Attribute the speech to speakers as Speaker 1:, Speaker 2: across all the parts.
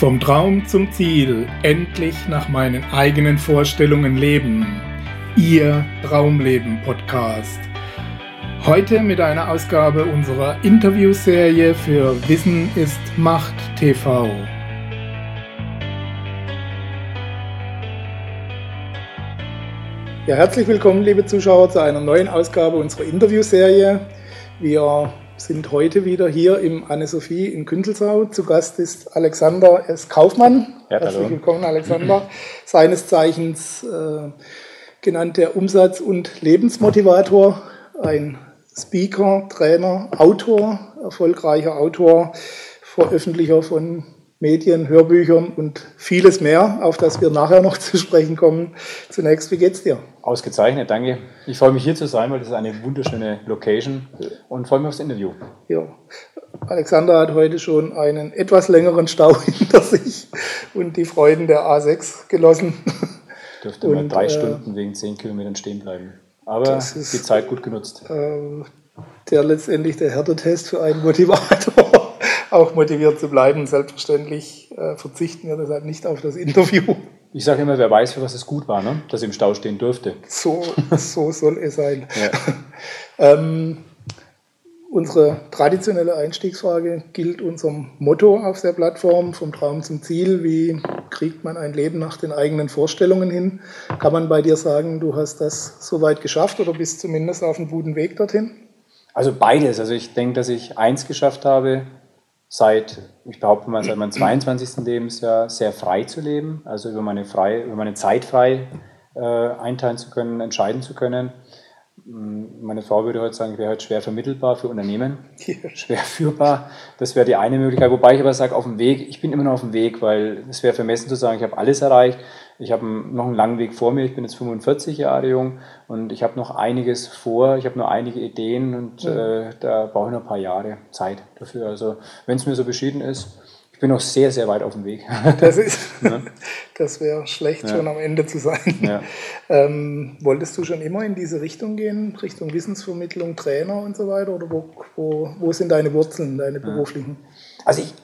Speaker 1: Vom Traum zum Ziel, endlich nach meinen eigenen Vorstellungen leben. Ihr Traumleben Podcast. Heute mit einer Ausgabe unserer Interviewserie für Wissen ist Macht TV. Ja, herzlich willkommen, liebe Zuschauer, zu einer neuen Ausgabe unserer Interviewserie. Wir sind heute wieder hier im Anne-Sophie in Kündelsau. Zu Gast ist Alexander S. Kaufmann. Ja, Herzlich willkommen, Alexander. Seines Zeichens äh, genannt der Umsatz- und Lebensmotivator, ein Speaker, Trainer, Autor, erfolgreicher Autor, Veröffentlicher von Medien, Hörbüchern und vieles mehr, auf das wir nachher noch zu sprechen kommen. Zunächst, wie geht's dir?
Speaker 2: Ausgezeichnet, danke. Ich freue mich hier zu sein, weil das ist eine wunderschöne Location und freue mich aufs Interview.
Speaker 1: Ja. Alexander hat heute schon einen etwas längeren Stau hinter sich und die Freuden der A6 genossen.
Speaker 2: Dürfte und, mal drei äh, Stunden wegen zehn Kilometern stehen bleiben. Aber ist, die Zeit gut genutzt.
Speaker 1: Äh, der letztendlich der Härtetest für einen Motivator auch motiviert zu bleiben. Selbstverständlich äh, verzichten wir deshalb nicht auf das Interview.
Speaker 2: Ich sage immer, wer weiß, für was es gut war, ne? dass er im Stau stehen durfte.
Speaker 1: So, so soll es sein. Ja. ähm, unsere traditionelle Einstiegsfrage gilt unserem Motto auf der Plattform, vom Traum zum Ziel. Wie kriegt man ein Leben nach den eigenen Vorstellungen hin? Kann man bei dir sagen, du hast das soweit geschafft oder bist zumindest auf einem guten Weg dorthin?
Speaker 2: Also beides. Also ich denke, dass ich eins geschafft habe, seit, ich behaupte mal, seit meinem 22. Lebensjahr sehr frei zu leben, also über meine, frei, über meine Zeit frei äh, einteilen zu können, entscheiden zu können. Mm, meine Frau würde heute sagen, ich wäre heute schwer vermittelbar für Unternehmen, schwer führbar. Das wäre die eine Möglichkeit. Wobei ich aber sage, auf dem Weg, ich bin immer noch auf dem Weg, weil es wäre vermessen zu sagen, ich habe alles erreicht. Ich habe noch einen langen Weg vor mir. Ich bin jetzt 45 Jahre jung und ich habe noch einiges vor. Ich habe noch einige Ideen und ja. äh, da brauche ich noch ein paar Jahre Zeit dafür. Also wenn es mir so beschieden ist, ich bin noch sehr, sehr weit auf dem Weg.
Speaker 1: Das, ja. das wäre schlecht, ja. schon am Ende zu sein. Ja. Ähm, wolltest du schon immer in diese Richtung gehen, Richtung Wissensvermittlung, Trainer und so weiter? Oder wo, wo, wo sind deine Wurzeln, deine beruflichen?
Speaker 2: Also ich,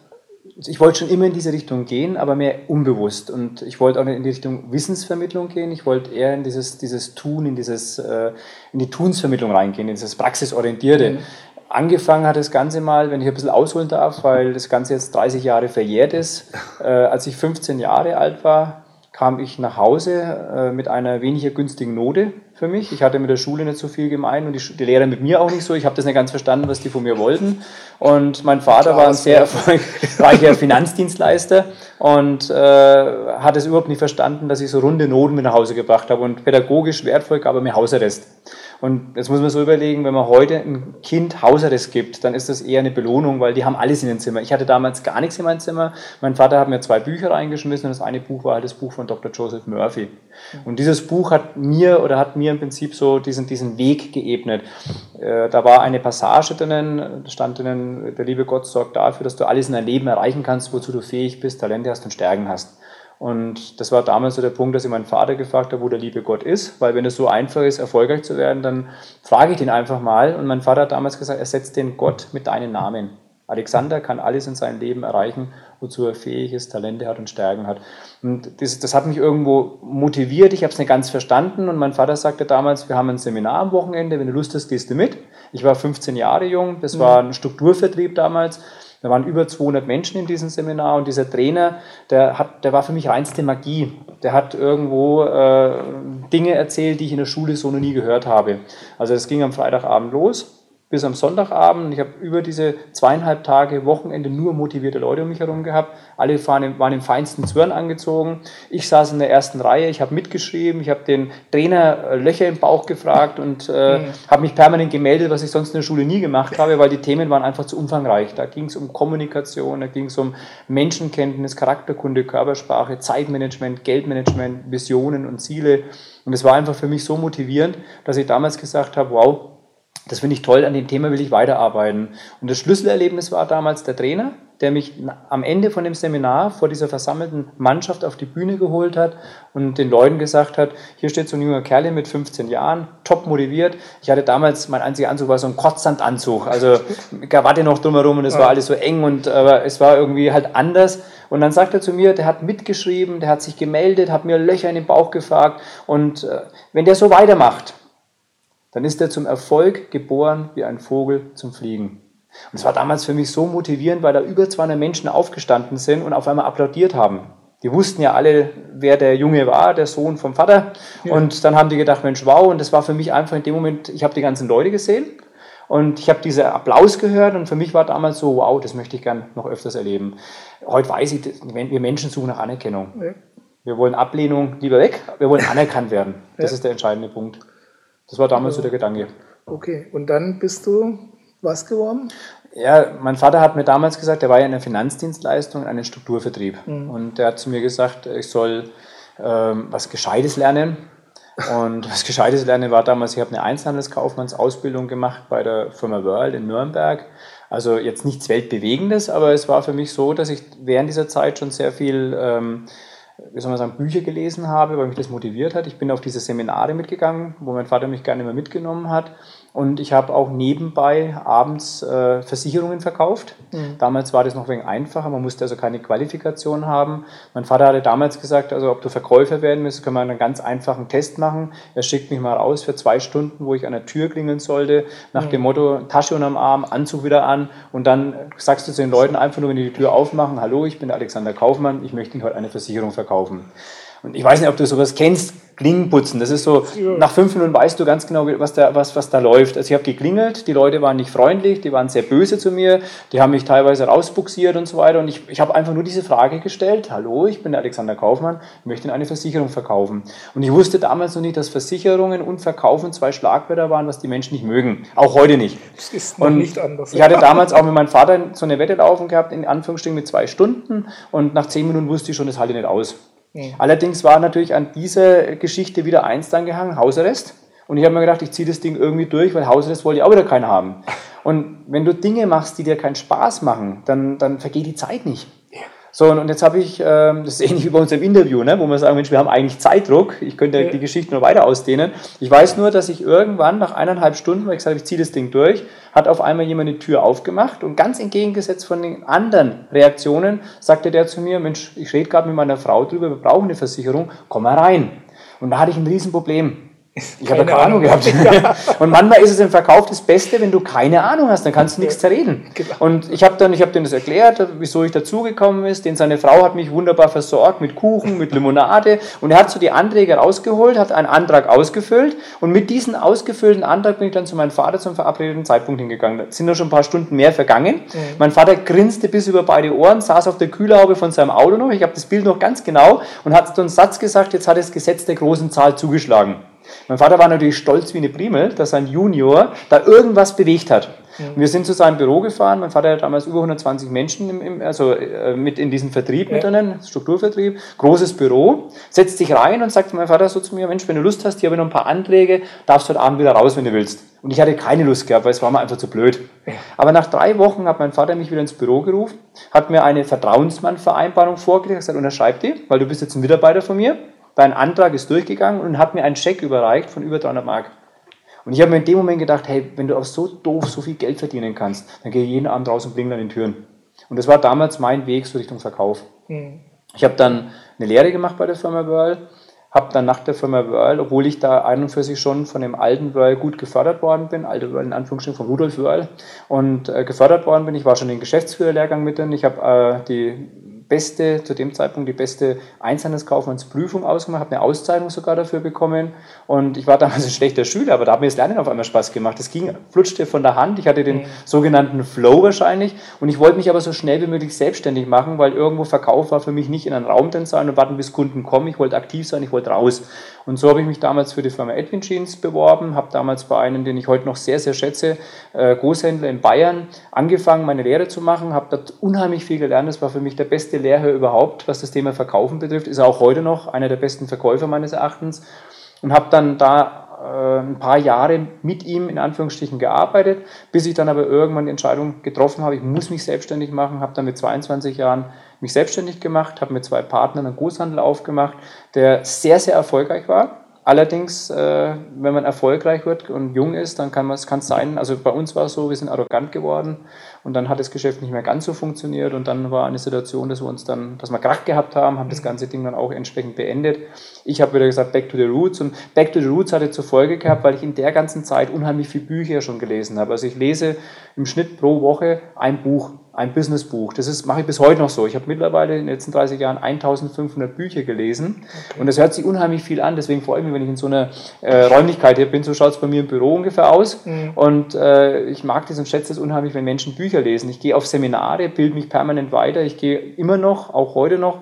Speaker 2: ich wollte schon immer in diese Richtung gehen, aber mehr unbewusst. Und ich wollte auch nicht in die Richtung Wissensvermittlung gehen. Ich wollte eher in dieses, dieses Tun, in, dieses, äh, in die Tunsvermittlung reingehen, in dieses Praxisorientierte. Mhm. Angefangen hat das Ganze mal, wenn ich ein bisschen ausholen darf, weil das Ganze jetzt 30 Jahre verjährt ist. Äh, als ich 15 Jahre alt war, kam ich nach Hause äh, mit einer weniger günstigen Note für mich. Ich hatte mit der Schule nicht so viel gemein und die, die Lehrer mit mir auch nicht so. Ich habe das nicht ganz verstanden, was die von mir wollten. Und mein Vater war ein sehr erfolgreicher Finanzdienstleister und äh, hat es überhaupt nicht verstanden, dass ich so runde Noten mit nach Hause gebracht habe. Und pädagogisch wertvoll gab er mir Hausarrest. Und jetzt muss man so überlegen, wenn man heute ein Kind Hausarrest gibt, dann ist das eher eine Belohnung, weil die haben alles in den Zimmer. Ich hatte damals gar nichts in meinem Zimmer. Mein Vater hat mir zwei Bücher reingeschmissen und das eine Buch war halt das Buch von Dr. Joseph Murphy. Und dieses Buch hat mir oder hat mir im Prinzip so diesen, diesen Weg geebnet. Äh, da war eine Passage drinnen, da stand drinnen, der liebe Gott sorgt dafür, dass du alles in deinem Leben erreichen kannst, wozu du fähig bist, Talente hast und Stärken hast. Und das war damals so der Punkt, dass ich meinen Vater gefragt habe, wo der liebe Gott ist, weil wenn es so einfach ist, erfolgreich zu werden, dann frage ich den einfach mal. Und mein Vater hat damals gesagt, ersetzt den Gott mit deinem Namen. Alexander kann alles in seinem Leben erreichen, wozu er fähig ist, Talente hat und Stärken hat. Und das, das hat mich irgendwo motiviert. Ich habe es nicht ganz verstanden. Und mein Vater sagte damals, wir haben ein Seminar am Wochenende. Wenn du Lust hast, gehst du mit. Ich war 15 Jahre jung. Das war ein Strukturvertrieb damals. Da waren über 200 Menschen in diesem Seminar und dieser Trainer, der, hat, der war für mich reinste Magie. Der hat irgendwo äh, Dinge erzählt, die ich in der Schule so noch nie gehört habe. Also das ging am Freitagabend los bis am Sonntagabend. Ich habe über diese zweieinhalb Tage Wochenende nur motivierte Leute um mich herum gehabt. Alle waren im, waren im feinsten Zwirn angezogen. Ich saß in der ersten Reihe, ich habe mitgeschrieben, ich habe den Trainer äh, Löcher im Bauch gefragt und äh, mhm. habe mich permanent gemeldet, was ich sonst in der Schule nie gemacht habe, weil die Themen waren einfach zu umfangreich. Da ging es um Kommunikation, da ging es um Menschenkenntnis, Charakterkunde, Körpersprache, Zeitmanagement, Geldmanagement, Visionen und Ziele. Und es war einfach für mich so motivierend, dass ich damals gesagt habe, wow, Das finde ich toll, an dem Thema will ich weiterarbeiten. Und das Schlüsselerlebnis war damals der Trainer, der mich am Ende von dem Seminar vor dieser versammelten Mannschaft auf die Bühne geholt hat und den Leuten gesagt hat, hier steht so ein junger Kerl mit 15 Jahren, top motiviert. Ich hatte damals, mein einziger Anzug war so ein Kotzsandanzug, also Krawatte noch drumherum und es war alles so eng und aber es war irgendwie halt anders. Und dann sagt er zu mir, der hat mitgeschrieben, der hat sich gemeldet, hat mir Löcher in den Bauch gefragt und äh, wenn der so weitermacht, dann ist er zum Erfolg geboren wie ein Vogel zum Fliegen. Und es war damals für mich so motivierend, weil da über 200 Menschen aufgestanden sind und auf einmal applaudiert haben. Die wussten ja alle, wer der Junge war, der Sohn vom Vater. Ja. Und dann haben die gedacht, Mensch, wow. Und das war für mich einfach in dem Moment, ich habe die ganzen Leute gesehen und ich habe diesen Applaus gehört und für mich war damals so, wow, das möchte ich gern noch öfters erleben. Heute weiß ich, wir Menschen suchen nach Anerkennung. Ja. Wir wollen Ablehnung lieber weg, wir wollen anerkannt werden. Das ja. ist der entscheidende Punkt. Das war damals so der Gedanke.
Speaker 1: Okay, und dann bist du was geworden?
Speaker 2: Ja, mein Vater hat mir damals gesagt, er war ja in der Finanzdienstleistung, in einem Strukturvertrieb. Mhm. Und er hat zu mir gesagt, ich soll ähm, was Gescheites lernen. Und was Gescheites lernen war damals, ich habe eine Einzelhandelskaufmannsausbildung gemacht bei der Firma World in Nürnberg. Also jetzt nichts Weltbewegendes, aber es war für mich so, dass ich während dieser Zeit schon sehr viel ähm, wie soll man sagen, Bücher gelesen habe, weil mich das motiviert hat. Ich bin auf diese Seminare mitgegangen, wo mein Vater mich gerne immer mitgenommen hat. Und ich habe auch nebenbei abends äh, Versicherungen verkauft. Mhm. Damals war das noch ein wenig einfacher, man musste also keine Qualifikation haben. Mein Vater hatte damals gesagt, also ob du Verkäufer werden willst, können wir einen ganz einfachen Test machen. Er schickt mich mal raus für zwei Stunden, wo ich an der Tür klingeln sollte, nach mhm. dem Motto Tasche unterm Arm, Anzug wieder an und dann sagst du zu den Leuten einfach nur, wenn die die Tür aufmachen, hallo, ich bin der Alexander Kaufmann, ich möchte Ihnen heute eine Versicherung verkaufen. Und ich weiß nicht, ob du sowas kennst, Klingenputzen. Das ist so, ja. nach fünf Minuten weißt du ganz genau, was da, was, was da läuft. Also ich habe geklingelt, die Leute waren nicht freundlich, die waren sehr böse zu mir, die haben mich teilweise rausbuxiert und so weiter. Und ich, ich habe einfach nur diese Frage gestellt, hallo, ich bin der Alexander Kaufmann, ich möchte Ihnen eine Versicherung verkaufen. Und ich wusste damals noch nicht, dass Versicherungen und Verkaufen zwei Schlagwörter waren, was die Menschen nicht mögen. Auch heute nicht.
Speaker 1: Das ist und nicht anders.
Speaker 2: Ich hatte damals auch mit meinem Vater so eine Wette laufen gehabt, in Anführungsstrichen mit zwei Stunden. Und nach zehn Minuten wusste ich schon, das halte ich nicht aus. Mhm. Allerdings war natürlich an dieser Geschichte wieder eins dann gehangen, Hausarrest. Und ich habe mir gedacht, ich ziehe das Ding irgendwie durch, weil Hausarrest wollte ich auch wieder keiner haben. Und wenn du Dinge machst, die dir keinen Spaß machen, dann, dann vergeht die Zeit nicht. So, und jetzt habe ich, ähm, das ist ähnlich wie bei uns im Interview, ne, wo wir sagen, Mensch, wir haben eigentlich Zeitdruck, ich könnte ja. die Geschichte noch weiter ausdehnen. Ich weiß nur, dass ich irgendwann nach eineinhalb Stunden, weil ich habe, ich ziehe das Ding durch, hat auf einmal jemand die Tür aufgemacht und ganz entgegengesetzt von den anderen Reaktionen sagte der zu mir, Mensch, ich rede gerade mit meiner Frau drüber, wir brauchen eine Versicherung, komm mal rein. Und da hatte ich ein Riesenproblem. Ich habe keine Ahnung gehabt. Ja. Und manchmal ist es im Verkauf das Beste, wenn du keine Ahnung hast, dann kannst du nichts zerreden. Genau. Und ich habe dann, ich habe denen das erklärt, wieso ich dazugekommen ist. Denn seine Frau hat mich wunderbar versorgt mit Kuchen, mit Limonade. Und er hat so die Anträge rausgeholt, hat einen Antrag ausgefüllt. Und mit diesem ausgefüllten Antrag bin ich dann zu meinem Vater zum verabredeten Zeitpunkt hingegangen. Da sind noch schon ein paar Stunden mehr vergangen. Mhm. Mein Vater grinste bis über beide Ohren, saß auf der Kühlerhaube von seinem Auto noch. Ich habe das Bild noch ganz genau und hat so einen Satz gesagt, jetzt hat das Gesetz der großen Zahl zugeschlagen. Mein Vater war natürlich stolz wie eine Primel, dass sein Junior da irgendwas bewegt hat. Und wir sind zu seinem Büro gefahren. Mein Vater hat damals über 120 Menschen im, im, also, äh, mit in diesem Vertrieb mit drinnen, Strukturvertrieb, großes Büro, setzt sich rein und sagt mein Vater so zu mir, Mensch, wenn du Lust hast, hier habe ich noch ein paar Anträge, darfst du heute Abend wieder raus, wenn du willst. Und ich hatte keine Lust gehabt, weil es war mir einfach zu blöd. Aber nach drei Wochen hat mein Vater mich wieder ins Büro gerufen, hat mir eine Vertrauensmannvereinbarung vorgelegt, gesagt, unterschreib die, weil du bist jetzt ein Mitarbeiter von mir dein Antrag ist durchgegangen und hat mir einen Scheck überreicht von über 300 Mark. Und ich habe mir in dem Moment gedacht, hey, wenn du auch so doof so viel Geld verdienen kannst, dann gehe jeden Abend raus und klinge an den Türen. Und das war damals mein Weg so Richtung Verkauf. Mhm. Ich habe dann eine Lehre gemacht bei der Firma Whirl, habe dann nach der Firma Whirl, obwohl ich da 41 schon von dem alten Whirl gut gefördert worden bin, alte Whirl in Anführungsstrichen von Rudolf Whirl, und äh, gefördert worden bin, ich war schon den Geschäftsführerlehrgang mit drin, ich habe äh, die beste, zu dem Zeitpunkt die beste Einzelhandelskaufmannsprüfung ausgemacht, habe eine Auszeichnung sogar dafür bekommen. Und ich war damals ein schlechter Schüler, aber da hat mir das Lernen auf einmal Spaß gemacht. Es ging, flutschte von der Hand. Ich hatte den mhm. sogenannten Flow wahrscheinlich. Und ich wollte mich aber so schnell wie möglich selbstständig machen, weil irgendwo Verkauf war für mich nicht in einem Raum drin sein und warten, bis Kunden kommen. Ich wollte aktiv sein, ich wollte raus. Und so habe ich mich damals für die Firma Edwin Jeans beworben, habe damals bei einem, den ich heute noch sehr, sehr schätze, äh, Großhändler in Bayern, angefangen, meine Lehre zu machen, habe dort unheimlich viel gelernt. Das war für mich der beste Lehrherr überhaupt, was das Thema Verkaufen betrifft. Ist auch heute noch einer der besten Verkäufer meines Erachtens. Und habe dann da äh, ein paar Jahre mit ihm in Anführungsstrichen gearbeitet, bis ich dann aber irgendwann die Entscheidung getroffen habe, ich muss mich selbstständig machen, habe dann mit 22 Jahren mich selbstständig gemacht, habe mit zwei Partnern einen Großhandel aufgemacht, der sehr, sehr erfolgreich war. Allerdings, äh, wenn man erfolgreich wird und jung ist, dann kann es sein, also bei uns war es so, wir sind arrogant geworden und dann hat das Geschäft nicht mehr ganz so funktioniert und dann war eine Situation, dass wir uns dann, dass wir Krach gehabt haben, haben das ganze Ding dann auch entsprechend beendet. Ich habe wieder gesagt, back to the roots und back to the roots hatte zur Folge gehabt, weil ich in der ganzen Zeit unheimlich viele Bücher schon gelesen habe. Also ich lese im Schnitt pro Woche ein Buch ein Businessbuch. Das ist, mache ich bis heute noch so. Ich habe mittlerweile in den letzten 30 Jahren 1500 Bücher gelesen okay. und das hört sich unheimlich viel an. Deswegen freue ich mich, wenn ich in so einer äh, Räumlichkeit hier bin. So schaut es bei mir im Büro ungefähr aus. Mhm. Und äh, ich mag das und schätze es unheimlich, wenn Menschen Bücher lesen. Ich gehe auf Seminare, bilde mich permanent weiter. Ich gehe immer noch, auch heute noch,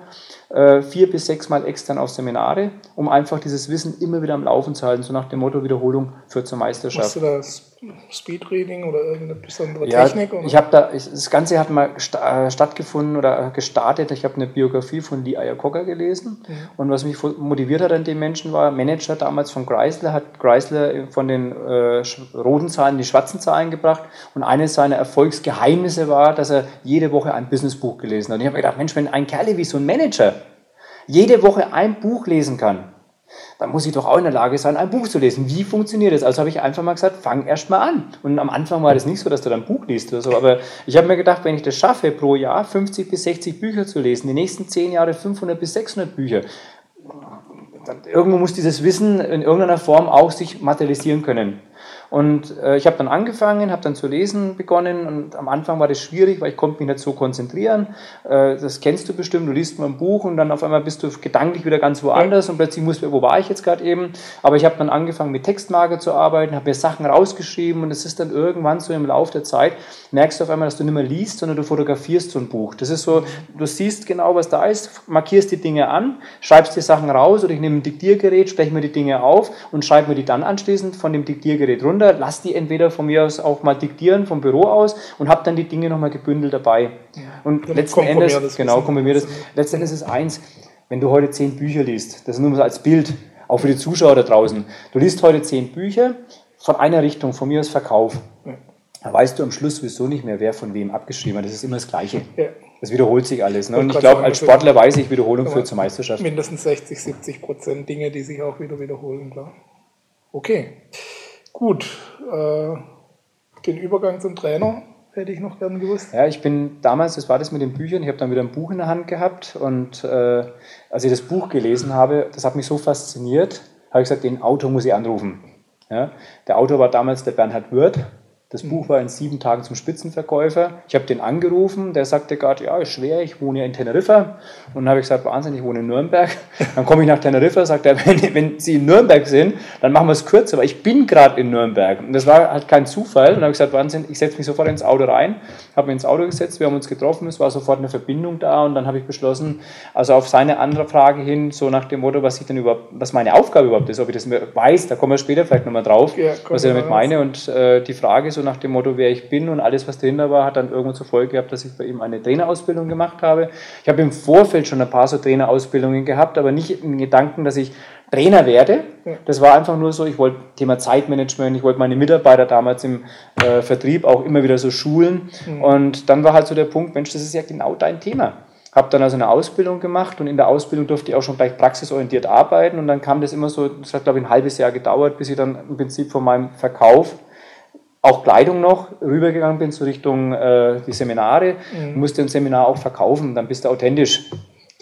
Speaker 2: äh, vier bis sechs Mal extern auf Seminare, um einfach dieses Wissen immer wieder am Laufen zu halten, so nach dem Motto Wiederholung führt zur Meisterschaft.
Speaker 1: Machst du das Speedreading oder irgendeine besondere ja, Technik? Oder?
Speaker 2: Ich habe da, das Ganze hat mal äh, stattgefunden oder gestartet. Ich habe eine Biografie von Lee Iacocca gelesen mhm. und was mich motiviert hat an dem Menschen war, Manager damals von Chrysler, hat Chrysler von den äh, roten Zahlen die schwarzen Zahlen gebracht und eines seiner Erfolgsgeheimnisse war, dass er jede Woche ein Businessbuch gelesen hat. Und ich habe gedacht, Mensch, wenn ein Kerl wie so ein Manager jede Woche ein Buch lesen kann, dann muss ich doch auch in der Lage sein, ein Buch zu lesen. Wie funktioniert das? Also habe ich einfach mal gesagt, fang erst mal an. Und am Anfang war das nicht so, dass du dann ein Buch liest oder so, aber ich habe mir gedacht, wenn ich das schaffe, pro Jahr 50 bis 60 Bücher zu lesen, die nächsten 10 Jahre 500 bis 600 Bücher, dann irgendwo muss dieses Wissen in irgendeiner Form auch sich materialisieren können. Und äh, ich habe dann angefangen, habe dann zu lesen begonnen und am Anfang war das schwierig, weil ich konnte mich nicht so konzentrieren. Äh, das kennst du bestimmt, du liest mal ein Buch und dann auf einmal bist du gedanklich wieder ganz woanders und plötzlich musst du, wo war ich jetzt gerade eben? Aber ich habe dann angefangen mit Textmarker zu arbeiten, habe mir Sachen rausgeschrieben und es ist dann irgendwann so im Laufe der Zeit, merkst du auf einmal, dass du nicht mehr liest, sondern du fotografierst so ein Buch. Das ist so, du siehst genau, was da ist, markierst die Dinge an, schreibst die Sachen raus oder ich nehme ein Diktiergerät, spreche mir die Dinge auf und schreibe mir die dann anschließend von dem Diktiergerät runter runter, lass die entweder von mir aus auch mal diktieren vom Büro aus und habe dann die Dinge nochmal gebündelt dabei. Ja, und letzten Endes, genau, komprimiert das. Letzten Endes ist eins, wenn du heute zehn Bücher liest, das ist nur mal als Bild, auch für die Zuschauer da draußen. Du liest heute zehn Bücher von einer Richtung, von mir aus Verkauf. Da weißt du am Schluss sowieso nicht mehr, wer von wem abgeschrieben hat. Das ist immer das Gleiche. Ja. Das wiederholt sich alles. Ne? Und ich glaube, als Sportler weiß ich, Wiederholung führt zur Meisterschaft.
Speaker 1: Mindestens 60, 70 Prozent Dinge, die sich auch wieder wiederholen, klar. Okay. Gut, äh, den Übergang zum Trainer hätte ich noch gern gewusst.
Speaker 2: Ja, ich bin damals, das war das mit den Büchern, ich habe dann wieder ein Buch in der Hand gehabt und äh, als ich das Buch gelesen habe, das hat mich so fasziniert, habe ich gesagt, den Autor muss ich anrufen. Ja, der Autor war damals der Bernhard Wirth, das Buch war in sieben Tagen zum Spitzenverkäufer. Ich habe den angerufen, der sagte gerade, ja, ist schwer, ich wohne ja in Teneriffa. Und dann habe ich gesagt, Wahnsinn, ich wohne in Nürnberg. Dann komme ich nach Teneriffa, sagt er, wenn, wenn Sie in Nürnberg sind, dann machen wir es kürzer, weil ich bin gerade in Nürnberg. Und das war halt kein Zufall. Und dann habe ich gesagt, Wahnsinn, ich setze mich sofort ins Auto rein, habe mich ins Auto gesetzt, wir haben uns getroffen, es war sofort eine Verbindung da und dann habe ich beschlossen, also auf seine andere Frage hin, so nach dem Motto, was ich denn überhaupt, was meine Aufgabe überhaupt ist, ob ich das weiß, da kommen wir später vielleicht nochmal drauf, ja, was ich damit meine. Und äh, die Frage so nach dem Motto, wer ich bin und alles, was dahinter war, hat dann irgendwo zur Folge gehabt, dass ich bei ihm eine Trainerausbildung gemacht habe. Ich habe im Vorfeld schon ein paar so Trainerausbildungen gehabt, aber nicht im Gedanken, dass ich Trainer werde. Das war einfach nur so, ich wollte Thema Zeitmanagement, ich wollte meine Mitarbeiter damals im äh, Vertrieb auch immer wieder so schulen. Mhm. Und dann war halt so der Punkt, Mensch, das ist ja genau dein Thema habe dann also eine Ausbildung gemacht und in der Ausbildung durfte ich auch schon gleich praxisorientiert arbeiten und dann kam das immer so, das hat glaube ich ein halbes Jahr gedauert, bis ich dann im Prinzip von meinem Verkauf auch Kleidung noch rübergegangen bin, so Richtung äh, die Seminare, mhm. musste ein Seminar auch verkaufen, dann bist du authentisch.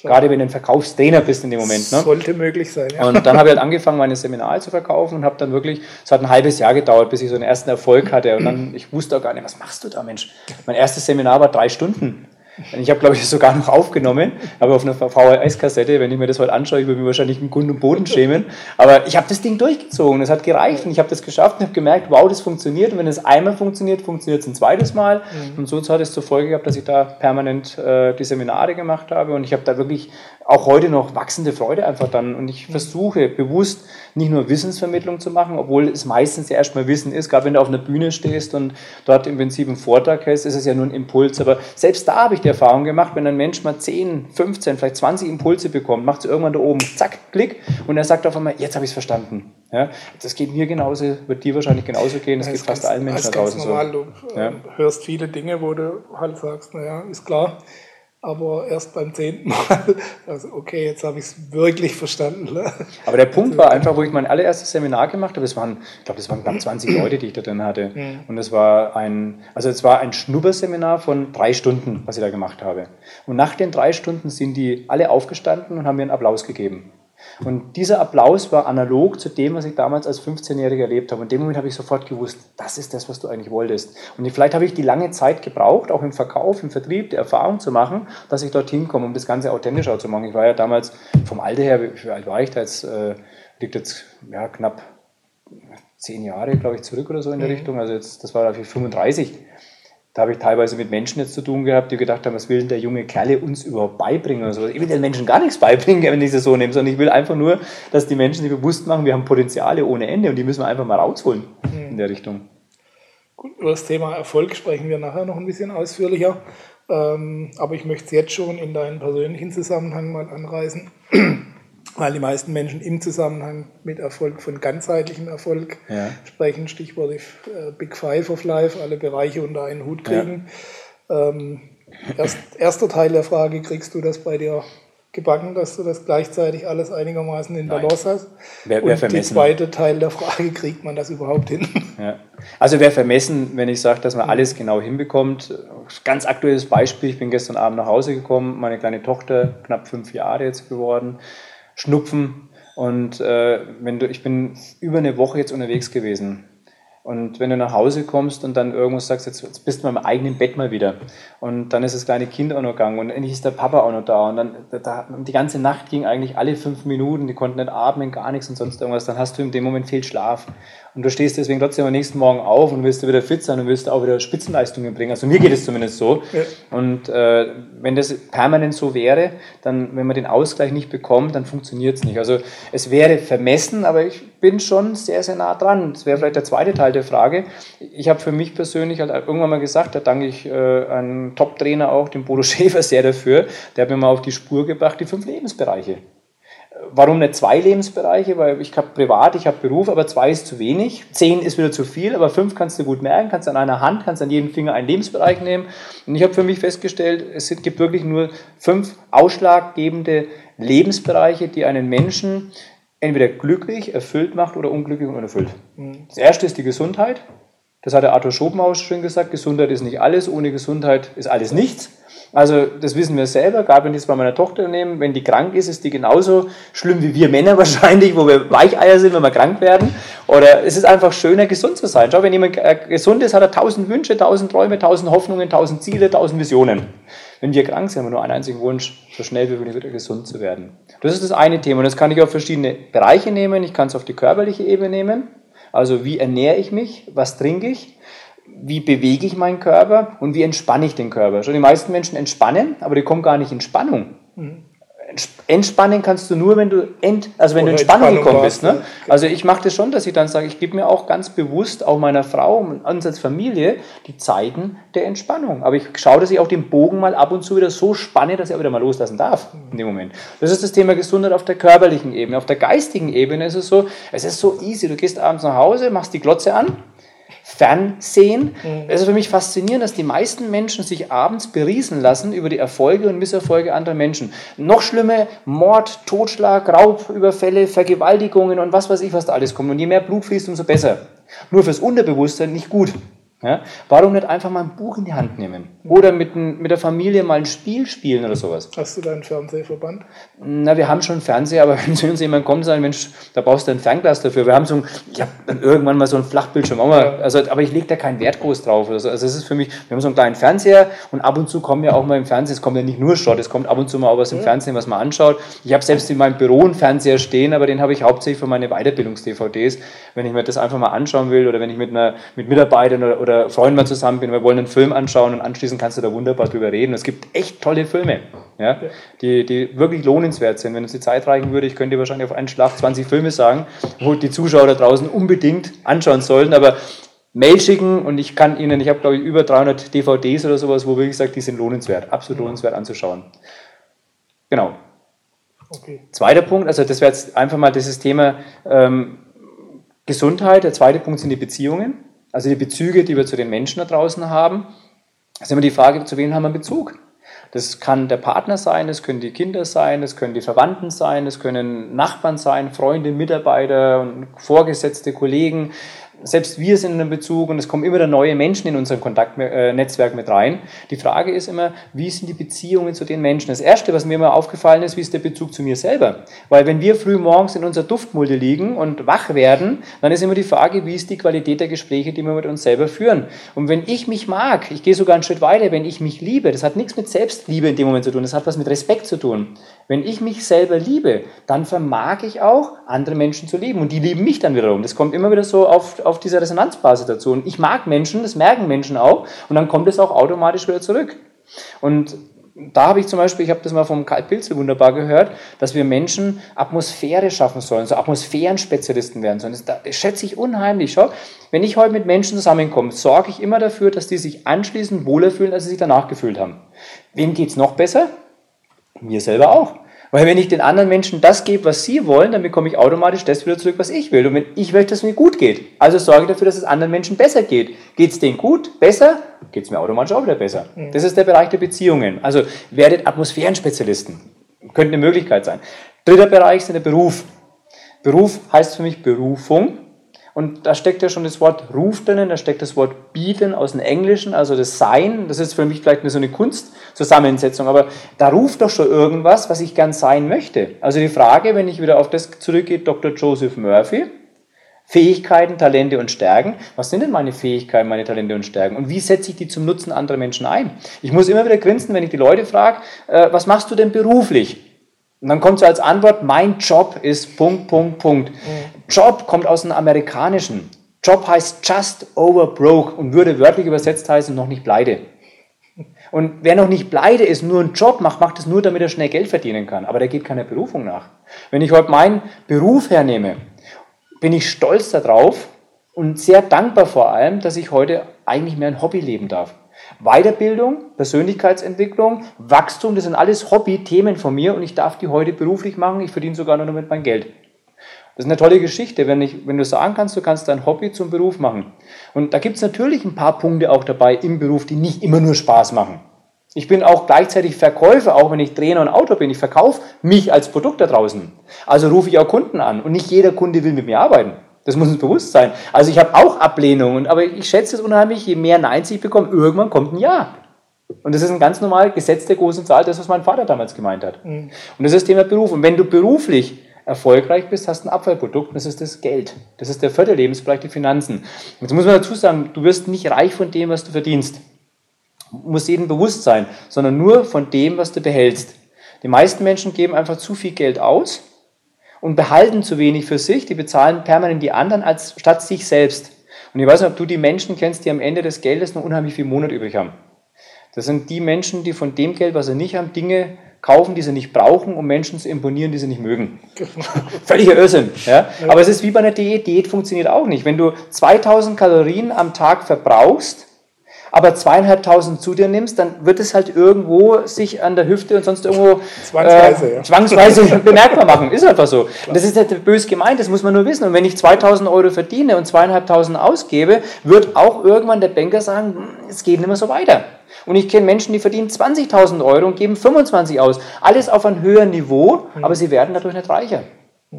Speaker 2: Klar. Gerade wenn du ein Verkaufstrainer bist in dem Moment.
Speaker 1: Ne? Sollte möglich sein.
Speaker 2: Ja. Und dann habe ich halt angefangen, meine Seminare zu verkaufen und habe dann wirklich, es hat ein halbes Jahr gedauert, bis ich so einen ersten Erfolg hatte. Und dann, ich wusste auch gar nicht, was machst du da, Mensch? Mein erstes Seminar war drei Stunden. Ich habe, glaube ich, sogar noch aufgenommen, aber auf einer VHS-Kassette. Wenn ich mir das heute anschaue, ich würde mir wahrscheinlich einen Grund und Boden schämen. Aber ich habe das Ding durchgezogen. Es hat gereicht und ich habe das geschafft und habe gemerkt, wow, das funktioniert. Und wenn es einmal funktioniert, funktioniert es ein zweites Mal. Mhm. Und so hat es zur Folge gehabt, dass ich da permanent äh, die Seminare gemacht habe. Und ich habe da wirklich auch heute noch wachsende Freude einfach dann. Und ich versuche bewusst nicht nur Wissensvermittlung zu machen, obwohl es meistens ja erstmal Wissen ist. Gerade wenn du auf einer Bühne stehst und dort im Prinzip einen Vortrag hältst, ist es ja nur ein Impuls. Aber selbst da habe ich die Erfahrung gemacht, wenn ein Mensch mal 10, 15, vielleicht 20 Impulse bekommt, macht es irgendwann da oben, zack, Klick, und er sagt auf einmal, jetzt habe ich es verstanden. Ja, das geht mir genauso, wird dir wahrscheinlich genauso gehen, das ja, geht fast allen Menschen da draußen
Speaker 1: normal. so. Du ja. hörst viele Dinge, wo du halt sagst, naja, ist klar, aber erst beim zehnten Mal, also okay, jetzt habe ich es wirklich verstanden. Ne?
Speaker 2: Aber der Punkt war einfach, wo ich mein allererstes Seminar gemacht habe, es waren, ich glaube, es waren knapp 20 Leute, die ich da drin hatte. Mhm. Und es war ein, also es war ein Schnupperseminar von drei Stunden, was ich da gemacht habe. Und nach den drei Stunden sind die alle aufgestanden und haben mir einen Applaus gegeben. Und dieser Applaus war analog zu dem, was ich damals als 15-Jähriger erlebt habe. Und in dem Moment habe ich sofort gewusst, das ist das, was du eigentlich wolltest. Und vielleicht habe ich die lange Zeit gebraucht, auch im Verkauf, im Vertrieb, die Erfahrung zu machen, dass ich dorthin komme, um das Ganze authentisch auch zu machen. Ich war ja damals vom Alter her, wie alt war ich da jetzt? Äh, liegt jetzt ja, knapp zehn Jahre, glaube ich, zurück oder so in der mhm. Richtung. Also jetzt, das war dafür 35. Da habe ich teilweise mit Menschen jetzt zu tun gehabt, die gedacht haben, was will denn der junge Kerle uns überhaupt beibringen oder so. Ich will den Menschen gar nichts beibringen, wenn ich das so nehme, sondern ich will einfach nur, dass die Menschen sich bewusst machen, wir haben Potenziale ohne Ende und die müssen wir einfach mal rausholen mhm. in der Richtung.
Speaker 1: Gut, über das Thema Erfolg sprechen wir nachher noch ein bisschen ausführlicher. Ähm, aber ich möchte es jetzt schon in deinen persönlichen Zusammenhang mal anreißen weil die meisten Menschen im Zusammenhang mit Erfolg von ganzheitlichem Erfolg ja. sprechen. Stichwort äh, Big Five of Life, alle Bereiche unter einen Hut kriegen. Ja. Ähm, erst, erster Teil der Frage, kriegst du das bei dir gebacken, dass du das gleichzeitig alles einigermaßen in Balance hast? Wer, wer Und der zweite Teil der Frage, kriegt man das überhaupt hin?
Speaker 2: Ja. Also wer vermessen, wenn ich sage, dass man alles genau hinbekommt. Ganz aktuelles Beispiel, ich bin gestern Abend nach Hause gekommen, meine kleine Tochter, knapp fünf Jahre jetzt geworden, Schnupfen. Und äh, wenn du, ich bin über eine Woche jetzt unterwegs gewesen. Und wenn du nach Hause kommst und dann irgendwas sagst, jetzt, jetzt bist du mal im eigenen Bett mal wieder. Und dann ist das kleine Kind auch noch gegangen und endlich ist der Papa auch noch da. Und dann da, die ganze Nacht ging eigentlich alle fünf Minuten, die konnten nicht atmen, gar nichts und sonst irgendwas. Dann hast du in dem Moment viel Schlaf. Und du stehst deswegen trotzdem am nächsten Morgen auf und willst wieder fit sein und willst auch wieder Spitzenleistungen bringen. Also mir geht es zumindest so. Ja. Und äh, wenn das permanent so wäre, dann, wenn man den Ausgleich nicht bekommt, dann funktioniert es nicht. Also es wäre vermessen, aber ich bin schon sehr, sehr nah dran. Das wäre vielleicht der zweite Teil der Frage. Ich habe für mich persönlich halt irgendwann mal gesagt, da danke ich äh, einem Top-Trainer auch, dem Bodo Schäfer, sehr dafür. Der hat mir mal auf die Spur gebracht, die fünf Lebensbereiche. Warum nicht zwei Lebensbereiche? Weil ich habe privat, ich habe Beruf, aber zwei ist zu wenig. Zehn ist wieder zu viel, aber fünf kannst du gut merken, kannst an einer Hand, kannst an jedem Finger einen Lebensbereich nehmen. Und ich habe für mich festgestellt, es gibt wirklich nur fünf ausschlaggebende Lebensbereiche, die einen Menschen entweder glücklich, erfüllt macht oder unglücklich und unerfüllt. Mhm. Das erste ist die Gesundheit. Das hat der Arthur Schopenhauer schon gesagt, Gesundheit ist nicht alles, ohne Gesundheit ist alles nichts. Also das wissen wir selber, gerade wenn ich es bei meiner Tochter nehme, wenn die krank ist, ist die genauso schlimm wie wir Männer wahrscheinlich, wo wir Weicheier sind, wenn wir krank werden. Oder es ist einfach schöner, gesund zu sein. Schau, wenn jemand äh, gesund ist, hat er tausend Wünsche, tausend Träume, tausend Hoffnungen, tausend Ziele, tausend Visionen. Wenn wir krank sind, haben wir nur einen einzigen Wunsch, so schnell wie möglich wieder gesund zu werden. Das ist das eine Thema und das kann ich auf verschiedene Bereiche nehmen. Ich kann es auf die körperliche Ebene nehmen. Also wie ernähre ich mich, was trinke ich, wie bewege ich meinen Körper und wie entspanne ich den Körper. Schon die meisten Menschen entspannen, aber die kommen gar nicht in Spannung. Mhm. Entspannen kannst du nur, wenn du, ent, also wenn du in Spannung gekommen bist. Ne? Also ich mache das schon, dass ich dann sage, ich gebe mir auch ganz bewusst, auch meiner Frau und uns als Familie, die Zeiten der Entspannung. Aber ich schaue, dass ich auch den Bogen mal ab und zu wieder so spanne, dass ich auch wieder mal loslassen darf in dem Moment. Das ist das Thema Gesundheit auf der körperlichen Ebene. Auf der geistigen Ebene ist es so, es ist so easy. Du gehst abends nach Hause, machst die Glotze an, Fernsehen. Mhm. Es ist für mich faszinierend, dass die meisten Menschen sich abends beriesen lassen über die Erfolge und Misserfolge anderer Menschen. Noch schlimmer, Mord, Totschlag, Raubüberfälle, Vergewaltigungen und was weiß ich, was da alles kommt. Und je mehr Blut fließt, umso besser. Nur fürs Unterbewusstsein nicht gut. Ja? Warum nicht einfach mal ein Buch in die Hand nehmen? Oder mit, mit der Familie mal ein Spiel spielen oder sowas?
Speaker 1: Hast du da einen Fernsehverband?
Speaker 2: Na, wir haben schon einen Fernseher, aber wenn zu uns jemand kommt und sagt, Mensch, da brauchst du ein Fernglas dafür. Wir haben so ein, ich habe dann irgendwann mal so ein Flachbildschirm, mal, also, aber ich lege da keinen Wert groß drauf. Also, also es ist für mich, wir haben so einen kleinen Fernseher und ab und zu kommen ja auch mal im Fernsehen, es kommt ja nicht nur Schrott, es kommt ab und zu mal auch was im ja. Fernsehen, was man anschaut. Ich habe selbst in meinem Büro einen Fernseher stehen, aber den habe ich hauptsächlich für meine Weiterbildungs-DVDs. Wenn ich mir das einfach mal anschauen will oder wenn ich mit, einer, mit Mitarbeitern oder, oder Freunden mal zusammen bin, wir wollen einen Film anschauen und anschließend kannst du da wunderbar drüber reden. Es gibt echt tolle Filme, ja, die, die wirklich lohnenswert sind. Wenn uns die Zeit reichen würde, ich könnte wahrscheinlich auf einen Schlag 20 Filme sagen, wo die Zuschauer da draußen unbedingt anschauen sollten. Aber Mail schicken und ich kann Ihnen, ich habe glaube ich über 300 DVDs oder sowas, wo wirklich sagt, die sind lohnenswert, absolut lohnenswert anzuschauen. Genau. Okay. Zweiter Punkt, also das wäre jetzt einfach mal dieses Thema ähm, Gesundheit. Der zweite Punkt sind die Beziehungen, also die Bezüge, die wir zu den Menschen da draußen haben. Ist immer die Frage, zu wem haben wir Bezug? Das kann der Partner sein, das können die Kinder sein, das können die Verwandten sein, das können Nachbarn sein, Freunde, Mitarbeiter, Vorgesetzte, Kollegen selbst wir sind in einem Bezug und es kommen immer neue Menschen in unser Kontaktnetzwerk mit rein. Die Frage ist immer, wie sind die Beziehungen zu den Menschen? Das Erste, was mir immer aufgefallen ist, wie ist der Bezug zu mir selber? Weil wenn wir früh morgens in unserer Duftmulde liegen und wach werden, dann ist immer die Frage, wie ist die Qualität der Gespräche, die wir mit uns selber führen? Und wenn ich mich mag, ich gehe sogar einen Schritt weiter, wenn ich mich liebe, das hat nichts mit Selbstliebe in dem Moment zu tun, das hat was mit Respekt zu tun. Wenn ich mich selber liebe, dann vermag ich auch, andere Menschen zu lieben. Und die lieben mich dann wiederum. Das kommt immer wieder so auf, auf diese Resonanzbasis dazu. Und ich mag Menschen, das merken Menschen auch. Und dann kommt es auch automatisch wieder zurück. Und da habe ich zum Beispiel, ich habe das mal vom Karl Pilzel wunderbar gehört, dass wir Menschen Atmosphäre schaffen sollen, so Atmosphärenspezialisten werden sollen. Das, das schätze ich unheimlich. Schau, wenn ich heute mit Menschen zusammenkomme, sorge ich immer dafür, dass die sich anschließend wohler fühlen, als sie sich danach gefühlt haben. Wem geht es noch besser? Mir selber auch. Weil wenn ich den anderen Menschen das gebe, was sie wollen, dann bekomme ich automatisch das wieder zurück, was ich will. Und wenn ich möchte, dass es mir gut geht, also sorge ich dafür, dass es anderen Menschen besser geht. Geht es denen gut, besser, geht es mir automatisch auch wieder besser. Mhm. Das ist der Bereich der Beziehungen. Also werdet Atmosphärenspezialisten. Könnte eine Möglichkeit sein. Dritter Bereich ist der Beruf. Beruf heißt für mich Berufung. Und da steckt ja schon das Wort Ruf drinnen, da steckt das Wort bieten aus dem Englischen, also das Sein. Das ist für mich vielleicht so eine Kunstzusammensetzung, aber da ruft doch schon irgendwas, was ich gern sein möchte. Also die Frage, wenn ich wieder auf das zurückgehe, Dr. Joseph Murphy, Fähigkeiten, Talente und Stärken. Was sind denn meine Fähigkeiten, meine Talente und Stärken? Und wie setze ich die zum Nutzen anderer Menschen ein? Ich muss immer wieder grinsen, wenn ich die Leute frage, äh, was machst du denn beruflich? Und dann kommt so als Antwort, mein Job ist Punkt, Punkt, Punkt. Mhm. Job kommt aus dem Amerikanischen. Job heißt just over broke und würde wörtlich übersetzt heißen, noch nicht pleite. Und wer noch nicht pleite ist, nur einen Job macht, macht es nur, damit er schnell Geld verdienen kann. Aber der geht keiner Berufung nach. Wenn ich heute meinen Beruf hernehme, bin ich stolz darauf und sehr dankbar vor allem, dass ich heute eigentlich mehr ein Hobby leben darf. Weiterbildung, Persönlichkeitsentwicklung, Wachstum, das sind alles Hobby-Themen von mir und ich darf die heute beruflich machen. Ich verdiene sogar noch damit mein Geld. Das ist eine tolle Geschichte, wenn, ich, wenn du sagen kannst, du kannst dein Hobby zum Beruf machen. Und da gibt es natürlich ein paar Punkte auch dabei im Beruf, die nicht immer nur Spaß machen. Ich bin auch gleichzeitig Verkäufer, auch wenn ich Trainer und Autor bin. Ich verkaufe mich als Produkt da draußen. Also rufe ich auch Kunden an und nicht jeder Kunde will mit mir arbeiten. Das muss uns bewusst sein. Also ich habe auch Ablehnungen, aber ich schätze es unheimlich, je mehr Neins ich bekomme, irgendwann kommt ein Ja. Und das ist ein ganz normal Gesetz der großen Zahl, das, was mein Vater damals gemeint hat. Mhm. Und das ist das Thema Beruf. Und wenn du beruflich erfolgreich bist, hast du ein Abfallprodukt, das ist das Geld. Das ist der vierte Lebensbereich, die Finanzen. Jetzt muss man dazu sagen, du wirst nicht reich von dem, was du verdienst. Muss jedem bewusst sein, sondern nur von dem, was du behältst. Die meisten Menschen geben einfach zu viel Geld aus und behalten zu wenig für sich, die bezahlen permanent die anderen als statt sich selbst. Und ich weiß nicht, ob du die Menschen kennst, die am Ende des Geldes noch unheimlich viel Monat übrig haben. Das sind die Menschen, die von dem Geld, was sie nicht haben, Dinge kaufen, die sie nicht brauchen, um Menschen zu imponieren, die sie nicht mögen. Völliger Irrsinn. Ja? Aber es ist wie bei einer Diät. Diät funktioniert auch nicht. Wenn du 2000 Kalorien am Tag verbrauchst, aber zweieinhalbtausend zu dir nimmst, dann wird es halt irgendwo sich an der Hüfte und sonst irgendwo zwangsweise, äh, ja. zwangsweise bemerkbar machen. Ist einfach so. Und das ist nicht bös gemeint, das muss man nur wissen. Und wenn ich 2000 Euro verdiene und zweieinhalbtausend ausgebe, wird auch irgendwann der Banker sagen, hm, es geht nicht mehr so weiter. Und ich kenne Menschen, die verdienen 20.000 Euro und geben 25 aus. Alles auf einem höheren Niveau, mhm. aber sie werden dadurch nicht reicher.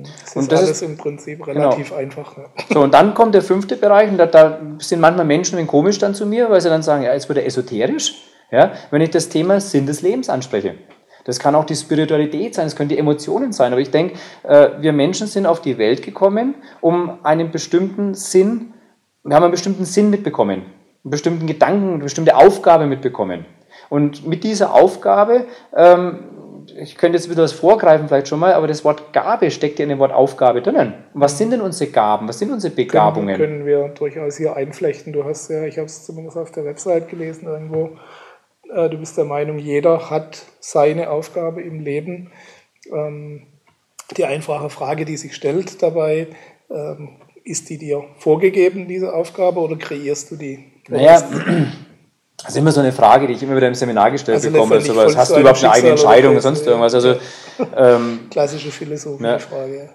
Speaker 1: Das und ist das alles ist, im Prinzip genau. relativ genau. einfach.
Speaker 2: So, und dann kommt der fünfte Bereich, und da, da sind manchmal Menschen ein komisch dann zu mir, weil sie dann sagen, ja, jetzt wird er esoterisch, ja, wenn ich das Thema Sinn des Lebens anspreche. Das kann auch die Spiritualität sein, es können die Emotionen sein, aber ich denke, äh, wir Menschen sind auf die Welt gekommen, um einen bestimmten Sinn, wir haben einen bestimmten Sinn mitbekommen, einen bestimmten Gedanken, eine bestimmte Aufgabe mitbekommen. Und mit dieser Aufgabe ähm, ich könnte jetzt wieder das vorgreifen vielleicht schon mal, aber das Wort Gabe steckt ja in dem Wort Aufgabe drinnen. Und was sind denn unsere Gaben? Was sind unsere Begabungen?
Speaker 1: Können, können wir durchaus hier einflechten. Du hast ja, ich habe es zumindest auf der Website gelesen irgendwo, äh, du bist der Meinung, jeder hat seine Aufgabe im Leben. Ähm, die einfache Frage, die sich stellt dabei, ähm, ist die dir vorgegeben, diese Aufgabe, oder kreierst du die?
Speaker 2: Naja, das ist immer so eine Frage, die ich immer wieder im Seminar gestellt also bekomme. Sowas. Hast du überhaupt eine eigene Entscheidung oder sonst irgendwas? Also,
Speaker 1: ähm, Klassische philosophische ja.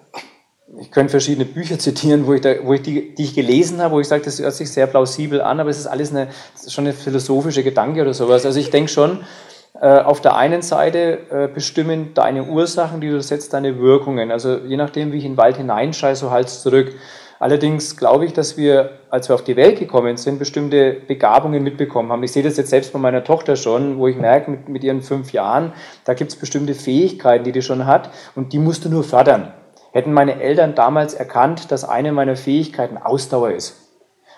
Speaker 2: Ich könnte verschiedene Bücher zitieren, wo ich, da, wo ich die, die ich gelesen habe, wo ich sage, das hört sich sehr plausibel an, aber es ist alles eine, ist schon eine philosophische Gedanke oder sowas. Also ich denke schon, äh, auf der einen Seite äh, bestimmen deine Ursachen, die du setzt, deine Wirkungen. Also je nachdem, wie ich in den Wald hineinschreie, so halt zurück. Allerdings glaube ich, dass wir, als wir auf die Welt gekommen sind, bestimmte Begabungen mitbekommen haben. Ich sehe das jetzt selbst bei meiner Tochter schon, wo ich merke, mit, mit ihren fünf Jahren, da gibt es bestimmte Fähigkeiten, die die schon hat und die musst du nur fördern. Hätten meine Eltern damals erkannt, dass eine meiner Fähigkeiten Ausdauer ist,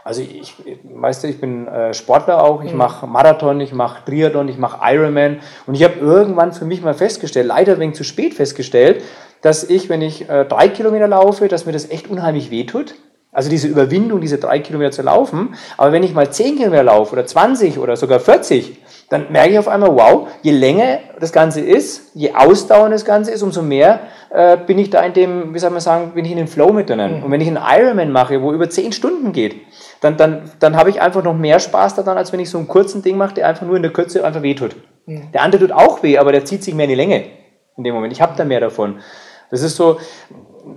Speaker 2: also ich, weißt du, ich bin äh, Sportler auch, ich mhm. mache Marathon, ich mache Triathlon, ich mache Ironman und ich habe irgendwann für mich mal festgestellt, leider wegen zu spät festgestellt, dass ich, wenn ich äh, drei Kilometer laufe, dass mir das echt unheimlich wehtut. Also diese Überwindung, diese drei Kilometer zu laufen. Aber wenn ich mal zehn Kilometer laufe oder 20 oder sogar 40, dann merke ich auf einmal, wow, je länger das Ganze ist, je ausdauernd das Ganze ist, umso mehr äh, bin ich da in dem, wie soll man sagen, bin ich in den Flow mit drinnen. Mhm. Und wenn ich einen Ironman mache, wo über zehn Stunden geht, dann, dann, dann habe ich einfach noch mehr Spaß daran, als wenn ich so einen kurzen Ding mache, der einfach nur in der Kürze einfach wehtut. Mhm. Der andere tut auch weh, aber der zieht sich mehr in die Länge in dem Moment. Ich habe da mehr davon. Das ist so,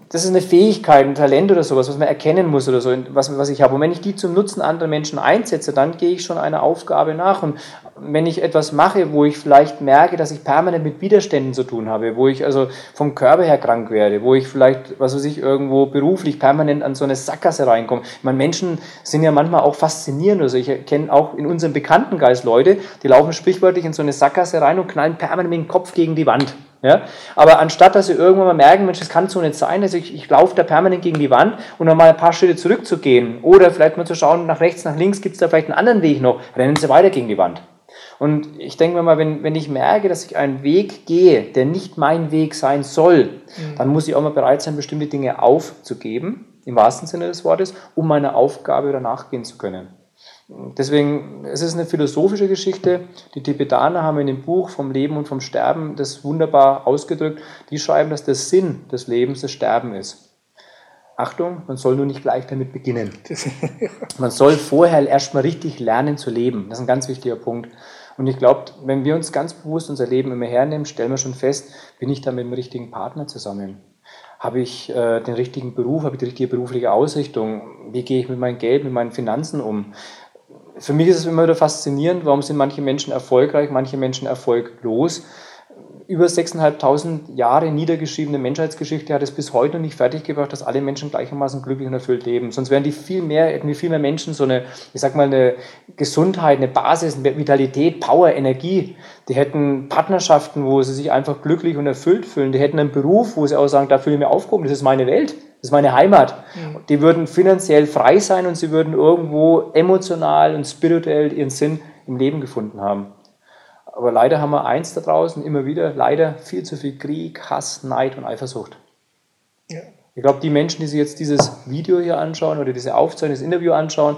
Speaker 2: das ist eine Fähigkeit, ein Talent oder sowas, was man erkennen muss oder so, was, was ich habe. Und wenn ich die zum Nutzen anderer Menschen einsetze, dann gehe ich schon einer Aufgabe nach. Und wenn ich etwas mache, wo ich vielleicht merke, dass ich permanent mit Widerständen zu tun habe, wo ich also vom Körper her krank werde, wo ich vielleicht, was weiß ich, irgendwo beruflich permanent an so eine Sackgasse reinkomme. Ich meine, Menschen sind ja manchmal auch faszinierend. Also ich kenne auch in unserem Bekanntengeist Leute, die laufen sprichwörtlich in so eine Sackgasse rein und knallen permanent mit dem Kopf gegen die Wand. Ja? Aber anstatt, dass sie irgendwann mal merken, Mensch, das kann so nicht sein, also ich, ich laufe da permanent gegen die Wand und noch mal ein paar Schritte zurückzugehen oder vielleicht mal zu schauen, nach rechts, nach links, gibt es da vielleicht einen anderen Weg noch, rennen sie weiter gegen die Wand. Und ich denke mir mal, wenn, wenn ich merke, dass ich einen Weg gehe, der nicht mein Weg sein soll, mhm. dann muss ich auch mal bereit sein, bestimmte Dinge aufzugeben, im wahrsten Sinne des Wortes, um meiner Aufgabe wieder nachgehen zu können. Deswegen, es ist eine philosophische Geschichte. Die Tibetaner haben in dem Buch vom Leben und vom Sterben das wunderbar ausgedrückt. Die schreiben, dass der Sinn des Lebens das Sterben ist. Achtung, man soll nur nicht gleich damit beginnen. Man soll vorher erstmal richtig lernen zu leben. Das ist ein ganz wichtiger Punkt. Und ich glaube, wenn wir uns ganz bewusst unser Leben immer hernehmen, stellen wir schon fest, bin ich da mit dem richtigen Partner zusammen? Habe ich äh, den richtigen Beruf? Habe ich die richtige berufliche Ausrichtung? Wie gehe ich mit meinem Geld, mit meinen Finanzen um? Für mich ist es immer wieder faszinierend, warum sind manche Menschen erfolgreich, manche Menschen erfolglos. Über 6.500 Jahre niedergeschriebene Menschheitsgeschichte hat es bis heute noch nicht fertiggebracht, dass alle Menschen gleichermaßen glücklich und erfüllt leben. Sonst wären die viel mehr, hätten wir viel mehr Menschen so eine, ich sag mal, eine Gesundheit, eine Basis, eine Vitalität, Power, Energie. Die hätten Partnerschaften, wo sie sich einfach glücklich und erfüllt fühlen. Die hätten einen Beruf, wo sie auch sagen, da fühle ich mich aufgehoben, das ist meine Welt. Das ist meine Heimat. Mhm. Die würden finanziell frei sein und sie würden irgendwo emotional und spirituell ihren Sinn im Leben gefunden haben. Aber leider haben wir eins da draußen immer wieder, leider viel zu viel Krieg, Hass, Neid und Eifersucht. Ja. Ich glaube, die Menschen, die sich jetzt dieses Video hier anschauen oder diese Aufzeichnung, das Interview anschauen,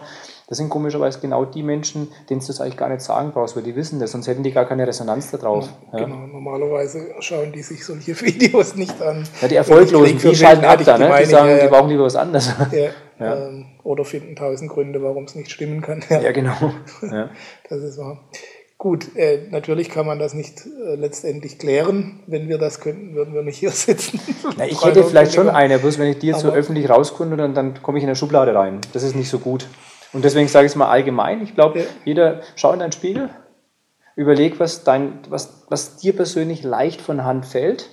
Speaker 2: das sind komischerweise genau die Menschen, denen du das eigentlich gar nicht sagen brauchst, weil die wissen das, sonst hätten die gar keine Resonanz darauf.
Speaker 1: Ja, genau, normalerweise schauen die sich solche Videos nicht an.
Speaker 2: Ja, die Erfolglosen, die schalten ab da, ne? die sagen, ja, die brauchen lieber was anderes.
Speaker 1: Ähm, oder finden tausend Gründe, warum es nicht stimmen kann.
Speaker 2: Ja, genau.
Speaker 1: das ist wahr. Gut, äh, natürlich kann man das nicht äh, letztendlich klären. Wenn wir das könnten, würden wir nicht hier sitzen.
Speaker 2: Na, ich hätte vielleicht schon eine, bloß wenn ich die jetzt so öffentlich rauskunde, dann, dann komme ich in eine Schublade rein. Das ist nicht so gut. Und deswegen sage ich es mal allgemein. Ich glaube, ja. jeder, schau in deinen Spiegel, überleg, was, dein, was, was dir persönlich leicht von Hand fällt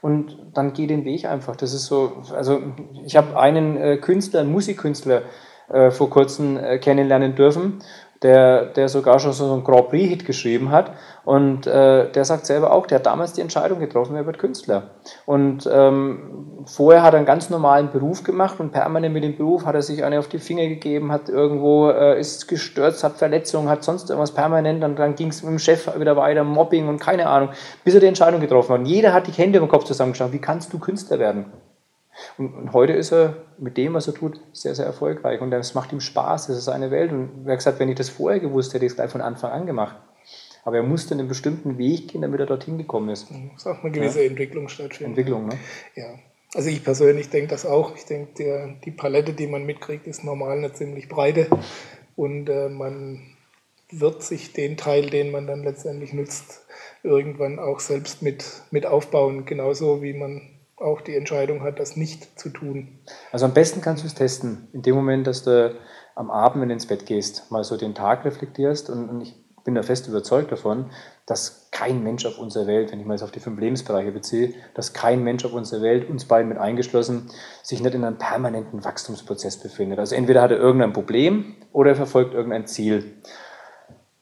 Speaker 2: und dann geh den Weg einfach. Das ist so, also ich habe einen äh, Künstler, einen Musikkünstler äh, vor kurzem äh, kennenlernen dürfen der, der sogar schon so einen Grand Prix-Hit geschrieben hat. Und äh, der sagt selber auch, der hat damals die Entscheidung getroffen, er wird Künstler. Und ähm, vorher hat er einen ganz normalen Beruf gemacht und permanent mit dem Beruf hat er sich eine auf die Finger gegeben, hat irgendwo, äh, ist gestürzt, hat Verletzungen, hat sonst irgendwas permanent und dann ging es mit dem Chef wieder weiter, Mobbing und keine Ahnung, bis er die Entscheidung getroffen hat. Und jeder hat die Hände im Kopf zusammengeschaut, wie kannst du Künstler werden? Und, heute ist er mit dem, was er tut, sehr, sehr erfolgreich. Und es macht ihm Spaß, das ist seine Welt. Und er hat gesagt, wenn ich das vorher gewusst hätte, hätte ich es gleich von Anfang an gemacht. Aber er musste einen bestimmten Weg gehen, damit er dorthin gekommen ist.
Speaker 1: Es muss auch eine gewisse ja. Entwicklung stattfinden.
Speaker 2: Entwicklung, ne?
Speaker 1: Ja. Also ich persönlich denke das auch. Ich denke, die Palette, die man mitkriegt, ist normal eine ziemlich breite und äh, man wird sich den Teil, den man dann letztendlich nutzt, irgendwann auch selbst mit, mit aufbauen, genauso wie man auch die Entscheidung hat, das nicht zu tun.
Speaker 2: Also am besten kannst du es testen, in dem Moment, dass du am Abend, wenn du ins Bett gehst, mal so den Tag reflektierst und, und ich bin da fest überzeugt davon, dass kein Mensch auf unserer Welt, wenn ich mal jetzt auf die fünf Lebensbereiche beziehe, dass kein Mensch auf unserer Welt, uns beiden mit eingeschlossen, sich nicht in einem permanenten Wachstumsprozess befindet. Also entweder hat er irgendein Problem oder er verfolgt irgendein Ziel.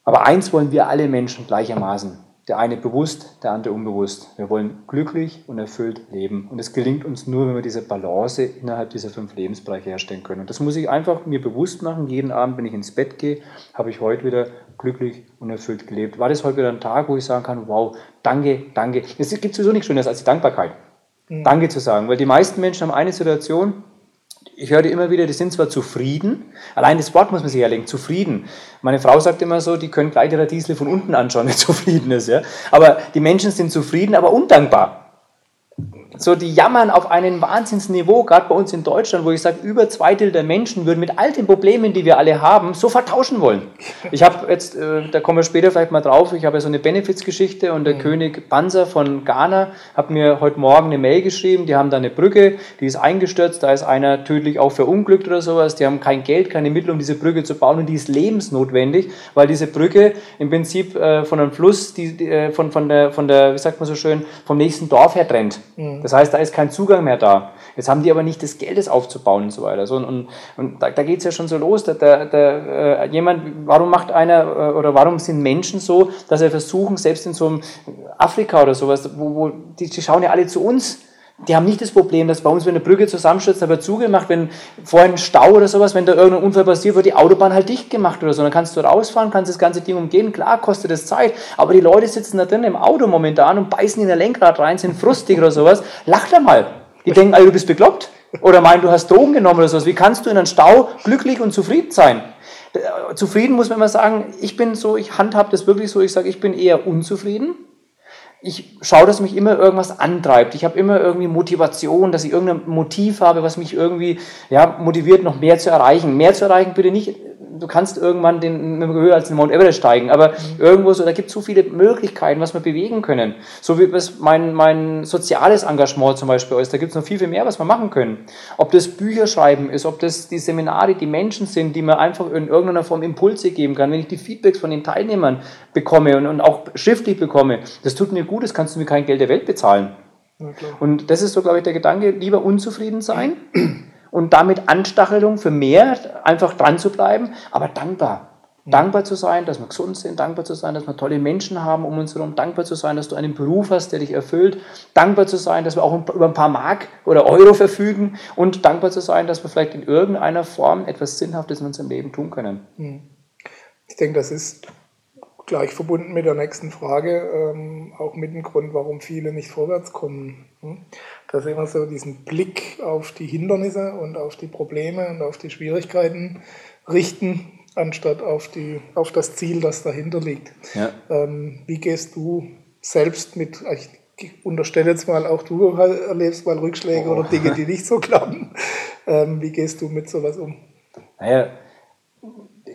Speaker 2: Aber eins wollen wir alle Menschen gleichermaßen. Der eine bewusst, der andere unbewusst. Wir wollen glücklich und erfüllt leben. Und es gelingt uns nur, wenn wir diese Balance innerhalb dieser fünf Lebensbereiche herstellen können. Und das muss ich einfach mir bewusst machen. Jeden Abend, wenn ich ins Bett gehe, habe ich heute wieder glücklich und erfüllt gelebt. War das heute wieder ein Tag, wo ich sagen kann, wow, danke, danke. Es gibt sowieso nichts Schöneres als die Dankbarkeit. Mhm. Danke zu sagen. Weil die meisten Menschen haben eine Situation, ich höre immer wieder, die sind zwar zufrieden, allein das Wort muss man sich erlegen, zufrieden. Meine Frau sagt immer so, die können gleich ihre Diesel von unten anschauen, wer zufrieden ist. Ja? Aber die Menschen sind zufrieden, aber undankbar so die jammern auf einem Wahnsinnsniveau, gerade bei uns in Deutschland, wo ich sage, über zwei Drittel der Menschen würden mit all den Problemen, die wir alle haben, so vertauschen wollen. Ich habe jetzt, äh, da kommen wir später vielleicht mal drauf, ich habe ja so eine Benefits-Geschichte und der mhm. König Panzer von Ghana hat mir heute Morgen eine Mail geschrieben, die haben da eine Brücke, die ist eingestürzt, da ist einer tödlich auch verunglückt oder sowas, die haben kein Geld, keine Mittel, um diese Brücke zu bauen und die ist lebensnotwendig, weil diese Brücke im Prinzip äh, von einem Fluss, die, die, äh, von, von, der, von der, wie sagt man so schön, vom nächsten Dorf her trennt. Mhm. Das heißt, da ist kein Zugang mehr da. Jetzt haben die aber nicht das Geld, das aufzubauen und so weiter. So, und, und, und da, da geht es ja schon so los. Da, da, da, äh, jemand, warum macht einer äh, oder warum sind Menschen so, dass sie versuchen, selbst in so einem Afrika oder sowas, wo, wo die, die schauen ja alle zu uns die haben nicht das Problem, dass bei uns, wenn eine Brücke zusammenstürzt, wird zugemacht, wenn vorhin Stau oder sowas, wenn da irgendein Unfall passiert, wird die Autobahn halt dicht gemacht oder so. Dann kannst du rausfahren, kannst das ganze Ding umgehen. Klar, kostet das Zeit, aber die Leute sitzen da drin im Auto momentan und beißen in der Lenkrad rein, sind frustig oder sowas. Lach da mal. Die denken, also, du bist bekloppt. Oder meinen, du hast Drogen genommen oder sowas. Wie kannst du in einem Stau glücklich und zufrieden sein? Zufrieden muss man immer sagen, ich bin so, ich handhab das wirklich so, ich sage, ich bin eher unzufrieden ich schaue, dass mich immer irgendwas antreibt. Ich habe immer irgendwie Motivation, dass ich irgendein Motiv habe, was mich irgendwie ja, motiviert, noch mehr zu erreichen. Mehr zu erreichen bitte nicht du kannst irgendwann den, höher als den Mount Everest steigen, aber mhm. irgendwo so, da gibt es so viele Möglichkeiten, was wir bewegen können. So wie was mein, mein soziales Engagement zum Beispiel ist, da gibt es noch viel, viel mehr, was wir machen können. Ob das Bücher schreiben ist, ob das die Seminare, die Menschen sind, die mir einfach in irgendeiner Form Impulse geben kann, wenn ich die Feedbacks von den Teilnehmern bekomme und, und auch schriftlich bekomme, das tut mir gut, das kannst du mir kein Geld der Welt bezahlen. Und das ist so, glaube ich, der Gedanke, lieber unzufrieden sein und damit Anstachelung für mehr, einfach dran zu bleiben, aber dankbar. Dankbar zu sein, dass wir gesund sind, dankbar zu sein, dass wir tolle Menschen haben um uns herum, dankbar zu sein, dass du einen Beruf hast, der dich erfüllt, dankbar zu sein, dass wir auch über ein paar Mark oder Euro verfügen und dankbar zu sein, dass wir vielleicht in irgendeiner Form etwas Sinnhaftes in unserem Leben tun können. Hm.
Speaker 1: Ich denke, das ist gleich verbunden mit der nächsten Frage, ähm, auch mit dem Grund, warum viele nicht vorwärts kommen. Dass immer so diesen Blick auf die Hindernisse und auf die Probleme und auf die Schwierigkeiten richten, anstatt auf, die, auf das Ziel, das dahinter liegt. Ja. Ähm, wie gehst du selbst mit, ich unterstelle jetzt mal, auch du erlebst mal Rückschläge oh. oder Dinge, die nicht so klappen. Ähm, wie gehst du mit sowas um?
Speaker 2: Naja,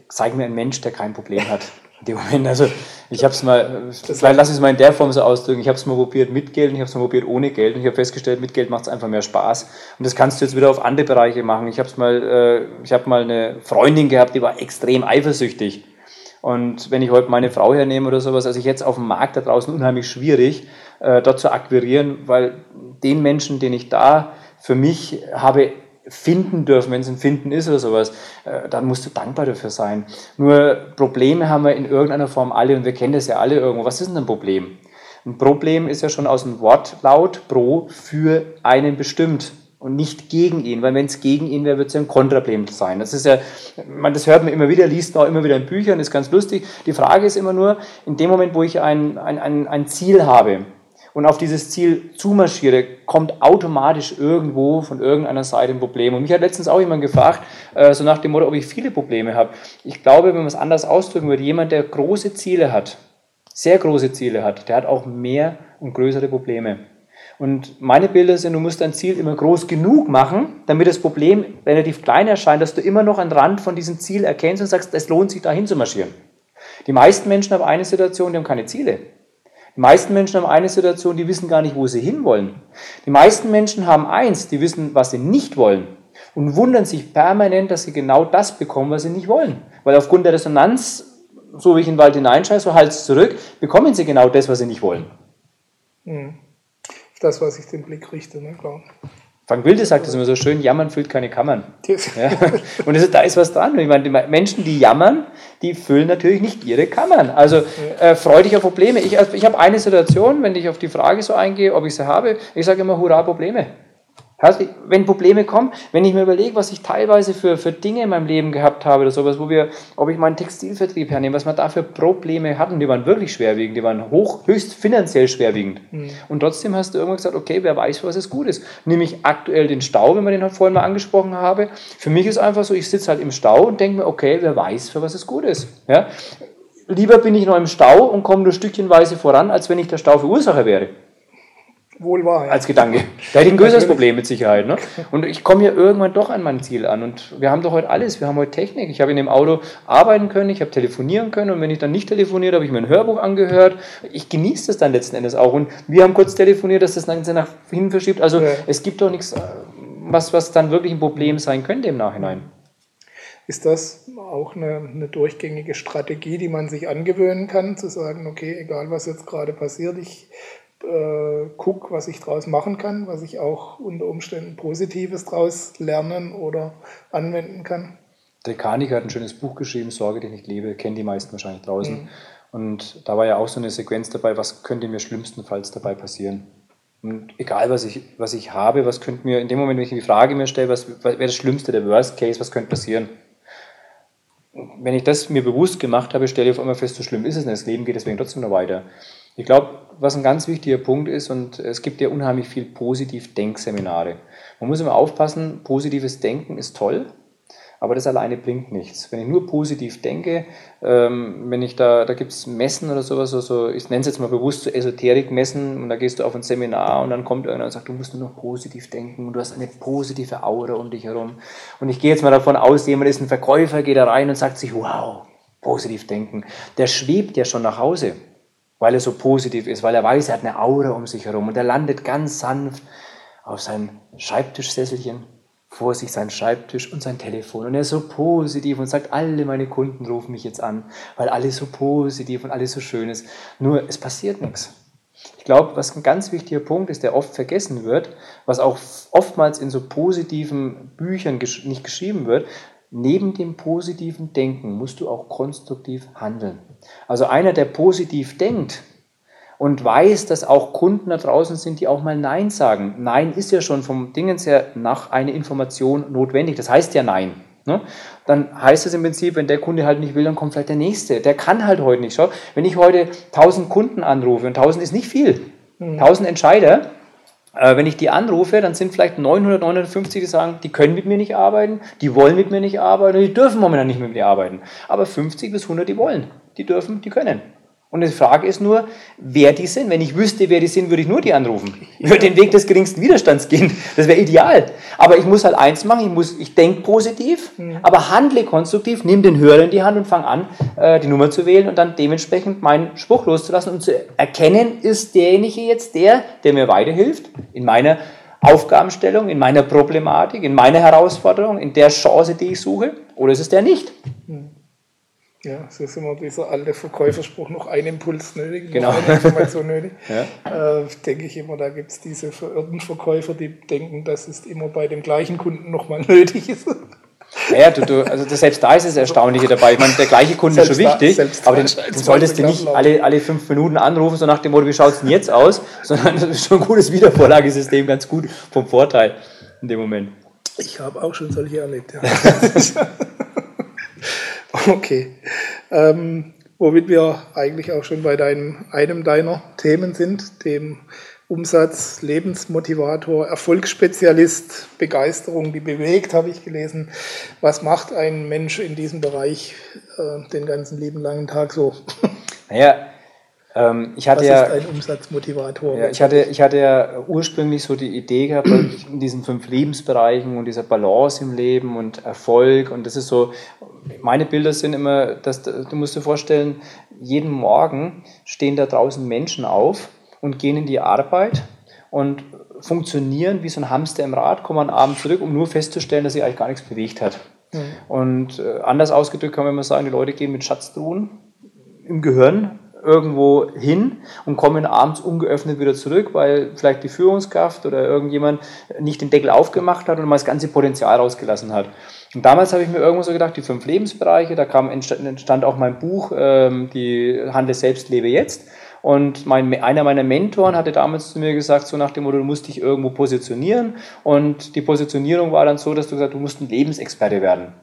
Speaker 2: zeig mir einen Mensch, der kein Problem hat in dem Moment. Also ich habe es mal, vielleicht lass es mal in der Form so ausdrücken, ich habe es mal probiert mit Geld und ich habe es mal probiert ohne Geld und ich habe festgestellt, mit Geld macht es einfach mehr Spaß und das kannst du jetzt wieder auf andere Bereiche machen. Ich habe mal, äh, ich habe mal eine Freundin gehabt, die war extrem eifersüchtig und wenn ich heute meine Frau hernehme oder sowas, also ich jetzt auf dem Markt da draußen unheimlich schwierig, äh, dort zu akquirieren, weil den Menschen, den ich da für mich habe finden dürfen, wenn es ein Finden ist oder sowas, äh, dann musst du dankbar dafür sein. Nur Probleme haben wir in irgendeiner Form alle und wir kennen das ja alle irgendwo. Was ist denn ein Problem? Ein Problem ist ja schon aus dem Wortlaut pro für einen bestimmt und nicht gegen ihn, weil wenn es gegen ihn wäre, wird es ja ein Kontraproblem sein. Das ist ja, man, das hört man immer wieder, liest man auch immer wieder in Büchern, ist ganz lustig. Die Frage ist immer nur, in dem Moment, wo ich ein, ein, ein, ein Ziel habe, und auf dieses Ziel zumarschiere, kommt automatisch irgendwo von irgendeiner Seite ein Problem. Und mich hat letztens auch jemand gefragt, äh, so nach dem Motto, ob ich viele Probleme habe. Ich glaube, wenn man es anders ausdrücken würde, jemand, der große Ziele hat, sehr große Ziele hat, der hat auch mehr und größere Probleme. Und meine Bilder sind, du musst dein Ziel immer groß genug machen, damit das Problem relativ klein erscheint, dass du immer noch einen Rand von diesem Ziel erkennst und sagst, es lohnt sich dahin zu marschieren. Die meisten Menschen haben eine Situation, die haben keine Ziele. Die meisten Menschen haben eine Situation, die wissen gar nicht, wo sie hinwollen. Die meisten Menschen haben eins, die wissen, was sie nicht wollen und wundern sich permanent, dass sie genau das bekommen, was sie nicht wollen. Weil aufgrund der Resonanz, so wie ich in den Wald hineinscheiße, so halt zurück, bekommen sie genau das, was sie nicht wollen.
Speaker 1: Mhm. Das, was ich den Blick richte, ne, klar.
Speaker 2: Frank Wilde sagt das immer so schön, jammern füllt keine Kammern. Ja. Und ist, da ist was dran. Ich meine, die Menschen, die jammern, die füllen natürlich nicht ihre Kammern. Also äh, freu dich auf Probleme. Ich, also, ich habe eine Situation, wenn ich auf die Frage so eingehe, ob ich sie habe, ich sage immer, hurra, Probleme. Wenn Probleme kommen, wenn ich mir überlege, was ich teilweise für, für Dinge in meinem Leben gehabt habe oder sowas, wo wir, ob ich meinen Textilvertrieb hernehme, was wir da für Probleme hatten, die waren wirklich schwerwiegend, die waren hoch, höchst finanziell schwerwiegend. Mhm. Und trotzdem hast du irgendwann gesagt, okay, wer weiß, was es gut ist. Nämlich aktuell den Stau, wenn wir den halt vorhin mal angesprochen haben. Für mich ist einfach so, ich sitze halt im Stau und denke mir, okay, wer weiß, für was es gut ist. Ja? Lieber bin ich noch im Stau und komme nur stückchenweise voran, als wenn ich der Stauverursacher wäre.
Speaker 1: Wohl wahr.
Speaker 2: Ja. Als Gedanke. Da hätte ich ein größeres Problem mit Sicherheit. Ne? Und ich komme ja irgendwann doch an mein Ziel an. Und wir haben doch heute alles. Wir haben heute Technik. Ich habe in dem Auto arbeiten können, ich habe telefonieren können. Und wenn ich dann nicht telefoniert habe, ich mir ein Hörbuch angehört. Ich genieße das dann letzten Endes auch. Und wir haben kurz telefoniert, dass das Ganze nach hinten verschiebt. Also ja. es gibt doch nichts, was, was dann wirklich ein Problem sein könnte im Nachhinein.
Speaker 1: Ist das auch eine, eine, durchgängige Strategie, die man sich angewöhnen kann, zu sagen, okay, egal was jetzt gerade passiert, ich äh, gucke, was ich daraus machen kann, was ich auch unter Umständen Positives daraus lernen oder anwenden kann.
Speaker 2: Der Kaniker hat ein schönes Buch geschrieben, Sorge, die ich nicht lebe, kennen die meisten wahrscheinlich draußen. Mhm. Und da war ja auch so eine Sequenz dabei, was könnte mir schlimmstenfalls dabei passieren. Und egal, was ich, was ich habe, was könnte mir, in dem Moment, wenn ich die Frage mir stelle, was, was wäre das Schlimmste, der Worst Case, was könnte passieren? Wenn ich das mir bewusst gemacht habe, stelle ich auf einmal fest, so schlimm ist es nicht, das Leben geht deswegen trotzdem noch weiter. Ich glaube, was ein ganz wichtiger Punkt ist, und es gibt ja unheimlich viel Positiv-Denkseminare. Man muss immer aufpassen, positives Denken ist toll, aber das alleine bringt nichts. Wenn ich nur positiv denke, ähm, wenn ich da, da gibt es Messen oder sowas, also ich nenne es jetzt mal bewusst so Esoterik-Messen, und da gehst du auf ein Seminar und dann kommt irgendwer und sagt, du musst nur noch positiv denken und du hast eine positive Aura um dich herum. Und ich gehe jetzt mal davon aus, jemand ist ein Verkäufer, geht da rein und sagt sich, wow, positiv denken. Der schwebt ja schon nach Hause weil er so positiv ist, weil er weiß, er hat eine Aura um sich herum und er landet ganz sanft auf seinem Schreibtischsesselchen, vor sich sein Schreibtisch und sein Telefon und er ist so positiv und sagt, alle meine Kunden rufen mich jetzt an, weil alles so positiv und alles so schön ist. Nur es passiert nichts. Ich glaube, was ein ganz wichtiger Punkt ist, der oft vergessen wird, was auch oftmals in so positiven Büchern nicht geschrieben wird, neben dem positiven Denken musst du auch konstruktiv handeln. Also einer, der positiv denkt und weiß, dass auch Kunden da draußen sind, die auch mal Nein sagen. Nein ist ja schon vom Dingens her nach einer Information notwendig. Das heißt ja Nein. Ne? Dann heißt es im Prinzip, wenn der Kunde halt nicht will, dann kommt vielleicht der nächste. Der kann halt heute nicht. Schau, wenn ich heute 1000 Kunden anrufe, und 1000 ist nicht viel, 1000 mhm. Entscheider, äh, wenn ich die anrufe, dann sind vielleicht 900, 950, die sagen, die können mit mir nicht arbeiten, die wollen mit mir nicht arbeiten, die dürfen momentan nicht mit mir arbeiten. Aber 50 bis 100, die wollen, die dürfen, die können. Und die Frage ist nur, wer die sind. Wenn ich wüsste, wer die sind, würde ich nur die anrufen. Ich würde den Weg des geringsten Widerstands gehen. Das wäre ideal. Aber ich muss halt eins machen, ich, muss, ich denke positiv, mhm. aber handle konstruktiv, nehme den Hörer in die Hand und fange an, äh, die Nummer zu wählen und dann dementsprechend meinen Spruch loszulassen und zu erkennen, ist derjenige jetzt der, der mir weiterhilft in meiner Aufgabenstellung, in meiner Problematik, in meiner Herausforderung, in der Chance, die ich suche, oder ist es der nicht? Mhm.
Speaker 1: Ja, so ist immer dieser alte Verkäuferspruch, noch ein Impuls nötig,
Speaker 2: genau.
Speaker 1: noch eine Information nötig. ja. äh, denke ich immer, da gibt es diese verirrten Verkäufer, die denken, dass es immer bei dem gleichen Kunden nochmal nötig ist.
Speaker 2: Ja, du, du, also das, selbst da ist es Erstaunliche dabei. Ich meine, der gleiche Kunde ist schon wichtig, da, aber den, den solltest du nicht alle, alle fünf Minuten anrufen, so nach dem Motto, wie schaut es denn jetzt aus? Sondern das ist schon ein gutes Wiedervorlagesystem, ganz gut vom Vorteil in dem Moment.
Speaker 1: Ich habe auch schon solche erlebt, ja. Okay. Ähm, womit wir eigentlich auch schon bei deinem, einem deiner Themen sind, dem Umsatz, Lebensmotivator, Erfolgsspezialist, Begeisterung, die bewegt, habe ich gelesen. Was macht ein Mensch in diesem Bereich äh, den ganzen lieben langen Tag so?
Speaker 2: Naja, ich hatte
Speaker 1: Was
Speaker 2: ja,
Speaker 1: ist ein Umsatzmotivator?
Speaker 2: Ja, ich, hatte, ich hatte ja ursprünglich so die Idee gehabt, in diesen fünf Lebensbereichen und dieser Balance im Leben und Erfolg. Und das ist so, meine Bilder sind immer, dass du musst dir vorstellen, jeden Morgen stehen da draußen Menschen auf und gehen in die Arbeit und funktionieren wie so ein Hamster im Rad, kommen am Abend zurück, um nur festzustellen, dass sich eigentlich gar nichts bewegt hat. Mhm. Und äh, anders ausgedrückt kann man immer sagen, die Leute gehen mit Schatztruhen im Gehirn irgendwo hin und kommen abends ungeöffnet wieder zurück, weil vielleicht die Führungskraft oder irgendjemand nicht den Deckel aufgemacht hat und mal das ganze Potenzial rausgelassen hat. Und damals habe ich mir irgendwo so gedacht, die fünf Lebensbereiche, da kam, entstand auch mein Buch, ähm, die Handel selbst, lebe jetzt. Und mein, einer meiner Mentoren hatte damals zu mir gesagt, so nach dem Motto, du musst dich irgendwo positionieren. Und die Positionierung war dann so, dass du gesagt du musst ein Lebensexperte werden.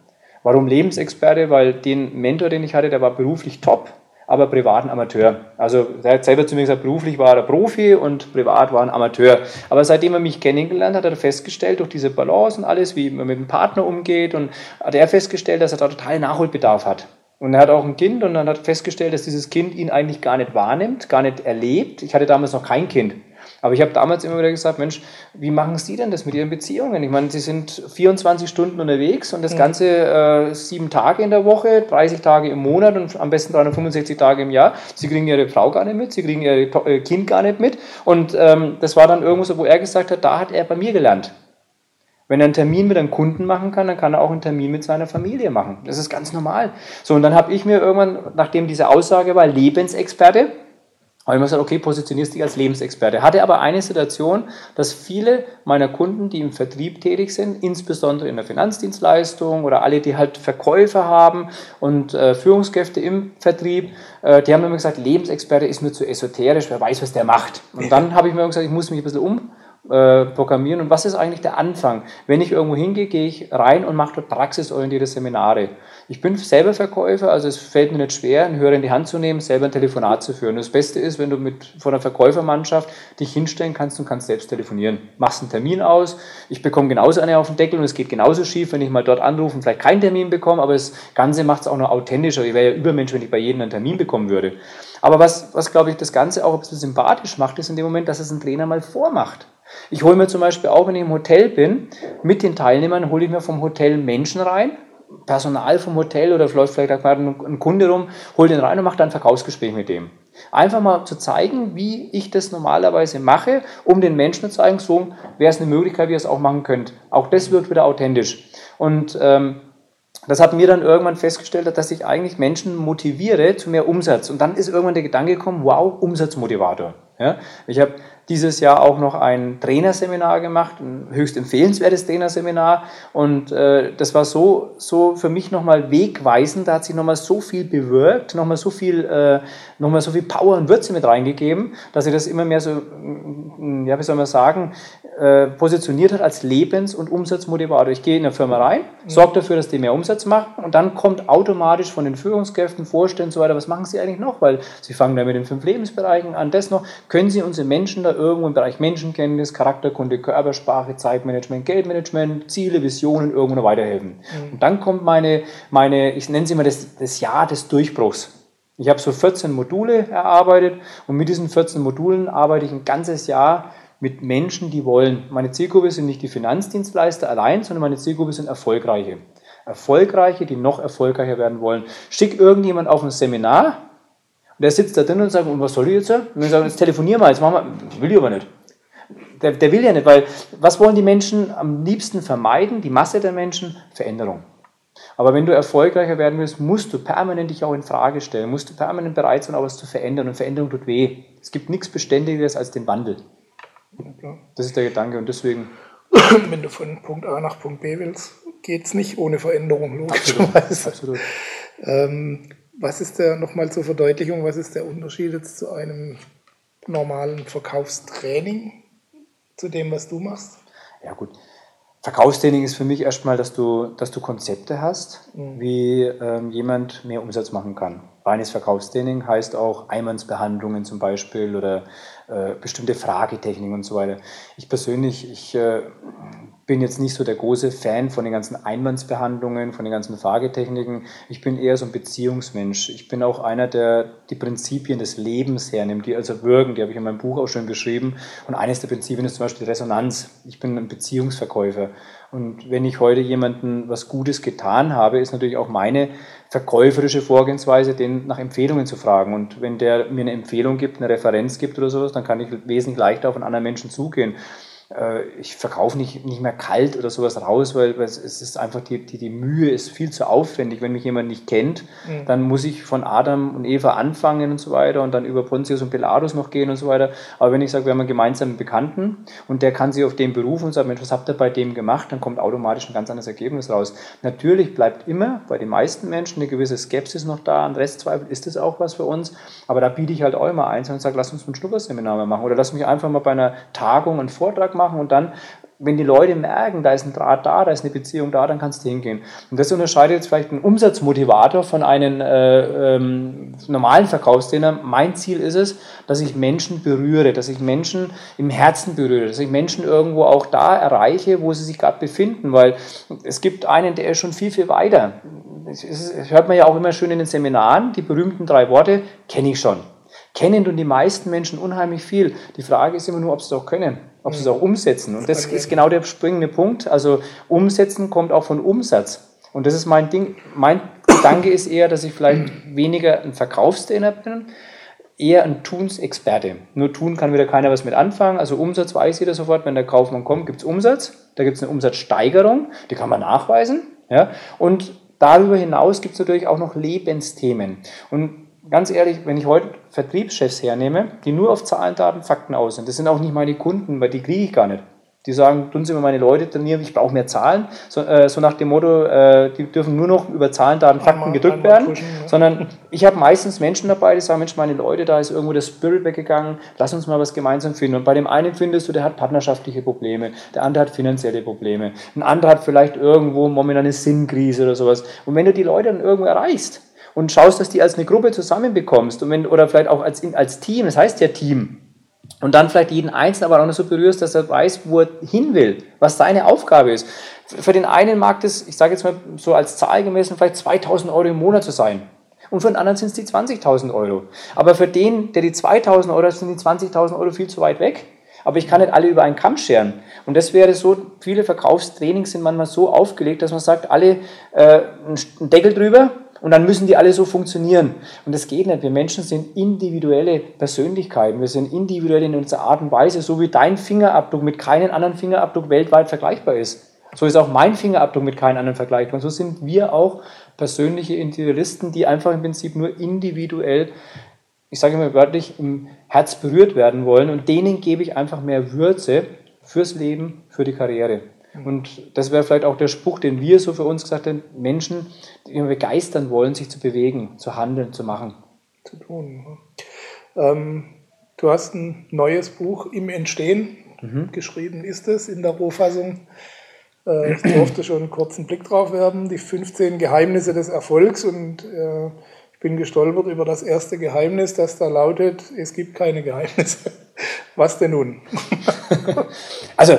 Speaker 2: Warum Lebensexperte? Weil den Mentor, den ich hatte, der war beruflich top aber privat ein Amateur. Also er hat selber zu mir gesagt, beruflich war er Profi und privat war ein Amateur. Aber seitdem er mich kennengelernt hat, hat er festgestellt, durch diese Balance und alles, wie man mit dem Partner umgeht, und hat er festgestellt, dass er da total Nachholbedarf hat. Und er hat auch ein Kind und dann hat festgestellt, dass dieses Kind ihn eigentlich gar nicht wahrnimmt, gar nicht erlebt. Ich hatte damals noch kein Kind. Aber ich habe damals immer wieder gesagt, Mensch, wie machen Sie denn das mit Ihren Beziehungen? Ich meine, Sie sind 24 Stunden unterwegs und das Ganze äh, sieben Tage in der Woche, 30 Tage im Monat und am besten 365 Tage im Jahr. Sie kriegen Ihre Frau gar nicht mit, Sie kriegen Ihr Kind gar nicht mit. Und ähm, das war dann irgendwo so, wo er gesagt hat, da hat er bei mir gelernt. Wenn er einen Termin mit einem Kunden machen kann, dann kann er auch einen Termin mit seiner Familie machen. Das ist ganz normal. So, und dann habe ich mir irgendwann, nachdem diese Aussage war, Lebensexperte, habe ich mir gesagt, okay, positionierst dich als Lebensexperte. Hatte aber eine Situation, dass viele meiner Kunden, die im Vertrieb tätig sind, insbesondere in der Finanzdienstleistung oder alle, die halt Verkäufer haben und äh, Führungskräfte im Vertrieb, äh, die haben immer gesagt, Lebensexperte ist mir zu esoterisch, wer weiß, was der macht. Und dann habe ich mir gesagt, ich muss mich ein bisschen um äh, programmieren und was ist eigentlich der Anfang? Wenn ich irgendwo hingehe, gehe ich rein und mache dort praxisorientierte Seminare. Ich bin selber Verkäufer, also es fällt mir nicht schwer, einen Hörer in die Hand zu nehmen, selber ein Telefonat zu führen. Das Beste ist, wenn du mit von einer Verkäufermannschaft dich hinstellen kannst und kannst selbst telefonieren. Machst einen Termin aus, ich bekomme genauso eine auf den Deckel und es geht genauso schief, wenn ich mal dort anrufe und vielleicht keinen Termin bekomme, aber das Ganze macht es auch noch authentischer. Ich wäre ja Übermensch, wenn ich bei jedem einen Termin bekommen würde. Aber was, was glaube ich, das Ganze auch ein bisschen sympathisch macht, ist in dem Moment, dass es ein Trainer mal vormacht. Ich hole mir zum Beispiel auch, wenn ich im Hotel bin, mit den Teilnehmern hole ich mir vom Hotel Menschen rein, Personal vom Hotel oder läuft vielleicht gerade ein Kunde rum, hole den rein und mache dann ein Verkaufsgespräch mit dem. Einfach mal zu zeigen, wie ich das normalerweise mache, um den Menschen zu zeigen, so wäre es eine Möglichkeit, wie ihr es auch machen könnt. Auch das wirkt wieder authentisch. Und ähm, das hat mir dann irgendwann festgestellt, dass ich eigentlich Menschen motiviere zu mehr Umsatz. Und dann ist irgendwann der Gedanke gekommen, wow, Umsatzmotivator. Ja? Ich habe dieses Jahr auch noch ein Trainerseminar gemacht, ein höchst empfehlenswertes Trainerseminar. Und äh, das war so, so für mich nochmal wegweisend. Da hat sich nochmal so viel bewirkt, nochmal so viel, äh, noch so viel Power und Würze mit reingegeben, dass ich das immer mehr so, mm, ja, wie soll man sagen, äh, positioniert hat als Lebens- und Umsatzmotivator. Ich gehe in eine Firma rein, mhm. sorge dafür, dass die mehr Umsatz machen und dann kommt automatisch von den Führungskräften, Vorständen und so weiter, was machen sie eigentlich noch? Weil sie fangen da mit den fünf Lebensbereichen an, das noch. Können sie unsere Menschen da irgendwo im Bereich Menschenkenntnis, Charakterkunde, Körpersprache, Zeitmanagement, Geldmanagement, Ziele, Visionen irgendwo noch weiterhelfen. Mhm. Und dann kommt meine, meine ich nenne es immer das, das Jahr des Durchbruchs. Ich habe so 14 Module erarbeitet und mit diesen 14 Modulen arbeite ich ein ganzes Jahr mit Menschen, die wollen. Meine Zielgruppe sind nicht die Finanzdienstleister allein, sondern meine Zielgruppe sind Erfolgreiche. Erfolgreiche, die noch erfolgreicher werden wollen. Schick irgendjemand auf ein Seminar, der sitzt da drin und sagt, und was soll ich jetzt? Und dann sagen, jetzt telefonier mal, jetzt machen wir. Will ich aber nicht. Der, der will ja nicht, weil was wollen die Menschen am liebsten vermeiden, die Masse der Menschen? Veränderung. Aber wenn du erfolgreicher werden willst, musst du permanent dich auch in Frage stellen, musst du permanent bereit sein, auch was zu verändern. Und Veränderung tut weh. Es gibt nichts Beständiges als den Wandel. Das ist der Gedanke und deswegen.
Speaker 1: Wenn du von Punkt A nach Punkt B willst, geht es nicht ohne Veränderung, logischerweise. Absolut. Absolut. Ähm, was ist der, nochmal zur Verdeutlichung, was ist der Unterschied jetzt zu einem normalen Verkaufstraining, zu dem, was du machst?
Speaker 2: Ja, gut. Verkaufstraining ist für mich erstmal, dass du, dass du Konzepte hast, mhm. wie ähm, jemand mehr Umsatz machen kann. reines Verkaufstraining heißt auch Einwandsbehandlungen zum Beispiel oder äh, bestimmte Fragetechniken und so weiter. Ich persönlich, ich äh, bin jetzt nicht so der große Fan von den ganzen Einwandsbehandlungen, von den ganzen Fragetechniken. Ich bin eher so ein Beziehungsmensch. Ich bin auch einer, der die Prinzipien des Lebens hernimmt, die also wirken. Die habe ich in meinem Buch auch schon beschrieben. Und eines der Prinzipien ist zum Beispiel Resonanz. Ich bin ein Beziehungsverkäufer. Und wenn ich heute jemandem was Gutes getan habe, ist natürlich auch meine verkäuferische Vorgehensweise, den nach Empfehlungen zu fragen. Und wenn der mir eine Empfehlung gibt, eine Referenz gibt oder sowas, dann kann ich wesentlich leichter auf einen anderen Menschen zugehen. Äh, ich verkaufe nicht, nicht mehr kalt oder sowas raus, weil, weil es ist einfach, die, die, die Mühe ist viel zu aufwendig. Wenn mich jemand nicht kennt, mhm. dann muss ich von Adam und Eva anfangen und so weiter und dann über Pontius und Pilatus noch gehen und so weiter. Aber wenn ich sage, wir haben einen gemeinsamen Bekannten und der kann sich auf den berufen und sagt, Mensch, was habt ihr bei dem gemacht, dann kommt automatisch ein ganz anderes Ergebnis raus. Natürlich bleibt immer bei den meisten Menschen eine gewisse Skepsis noch da, ein Restzweifel, ist das auch was für uns? Aber da biete ich halt auch immer eins und sage, lass uns ein Schnupperseminar machen oder lass mich einfach mal bei einer Tagung einen Vortrag machen machen und dann, wenn die Leute merken, da ist ein Draht da, da ist eine Beziehung da, dann kannst du hingehen. Und das unterscheidet jetzt vielleicht einen Umsatzmotivator von einem äh, ähm, normalen Verkaufstrainer. Mein Ziel ist es, dass ich Menschen berühre, dass ich Menschen im Herzen berühre, dass ich Menschen irgendwo auch da erreiche, wo sie sich gerade befinden, weil es gibt einen, der ist schon viel, viel weiter. Das hört man ja auch immer schön in den Seminaren, die berühmten drei Worte, kenne ich schon. Kennen tun die meisten Menschen unheimlich viel. Die Frage ist immer nur, ob sie es auch können ob sie es auch umsetzen. Und das ist genau der springende Punkt. Also umsetzen kommt auch von Umsatz. Und das ist mein Ding. Mein Gedanke ist eher, dass ich vielleicht weniger ein Verkaufstrainer bin, eher ein Tunsexperte. Nur tun kann wieder keiner was mit anfangen. Also Umsatz weiß jeder sofort, wenn der Kaufmann kommt, gibt es Umsatz. Da gibt es eine Umsatzsteigerung, die kann man nachweisen. Ja? Und darüber hinaus gibt es natürlich auch noch Lebensthemen. Und ganz ehrlich, wenn ich heute Vertriebschefs hernehme, die nur auf Zahlen, Daten, Fakten aus sind, das sind auch nicht meine Kunden, weil die kriege ich gar nicht. Die sagen, tun Sie mir meine Leute trainieren, ich brauche mehr Zahlen. So, äh, so, nach dem Motto, äh, die dürfen nur noch über Zahlen, Daten, Fakten einmal, gedrückt einmal werden. Pushen, ja. Sondern ich habe meistens Menschen dabei, die sagen, Mensch, meine Leute, da ist irgendwo der Spirit weggegangen, lass uns mal was gemeinsam finden. Und bei dem einen findest du, der hat partnerschaftliche Probleme, der andere hat finanzielle Probleme, ein anderer hat vielleicht irgendwo momentan eine Sinnkrise oder sowas. Und wenn du die Leute dann irgendwo erreichst, und schaust, dass die als eine Gruppe zusammenbekommst und wenn, oder vielleicht auch als, als Team, das heißt ja Team, und dann vielleicht jeden Einzelnen aber auch noch so berührst, dass er weiß, wo er hin will, was seine Aufgabe ist. Für den einen mag das, ich sage jetzt mal so als Zahl gemessen, vielleicht 2000 Euro im Monat zu sein. Und für den anderen sind es die 20.000 Euro. Aber für den, der die 2.000 Euro hat, sind die 20.000 Euro viel zu weit weg. Aber ich kann nicht alle über einen Kamm scheren. Und das wäre so, viele Verkaufstrainings sind manchmal so aufgelegt, dass man sagt, alle äh, einen Deckel drüber und dann müssen die alle so funktionieren. Und das geht nicht. Wir Menschen sind individuelle Persönlichkeiten. Wir sind individuell in unserer Art und Weise, so wie dein Fingerabdruck mit keinem anderen Fingerabdruck weltweit vergleichbar ist. So ist auch mein Fingerabdruck mit keinem anderen vergleichbar. Und so sind wir auch persönliche Individualisten, die einfach im Prinzip nur individuell, ich sage immer wörtlich, im Herz berührt werden wollen. Und denen gebe ich einfach mehr Würze fürs Leben, für die Karriere. Und das wäre vielleicht auch der Spruch, den wir so für uns gesagt haben, Menschen, die wir begeistern wollen, sich zu bewegen, zu handeln, zu machen. Zu tun.
Speaker 1: Ähm, du hast ein neues Buch im Entstehen mhm. geschrieben, ist es in der Rohfassung. Äh, ich durfte schon einen kurzen Blick drauf werfen, die 15 Geheimnisse des Erfolgs und äh, ich bin gestolpert über das erste Geheimnis, das da lautet, es gibt keine Geheimnisse. Was denn nun?
Speaker 2: also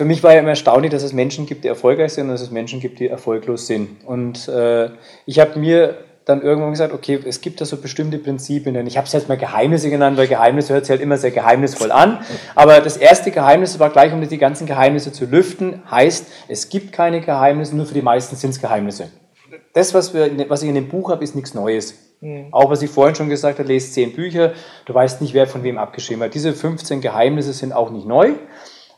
Speaker 2: für mich war ja immer erstaunlich, dass es Menschen gibt, die erfolgreich sind und dass es Menschen gibt, die erfolglos sind. Und äh, ich habe mir dann irgendwann gesagt, okay, es gibt da so bestimmte Prinzipien. Ich habe es jetzt mal Geheimnisse genannt, weil Geheimnisse hört sich halt immer sehr geheimnisvoll an. Aber das erste Geheimnis war gleich, um die ganzen Geheimnisse zu lüften, heißt, es gibt keine Geheimnisse, nur für die meisten sind es Geheimnisse. Das, was, wir, was ich in dem Buch habe, ist nichts Neues. Mhm. Auch was ich vorhin schon gesagt habe, lest zehn Bücher, du weißt nicht, wer von wem abgeschrieben hat. Diese 15 Geheimnisse sind auch nicht neu.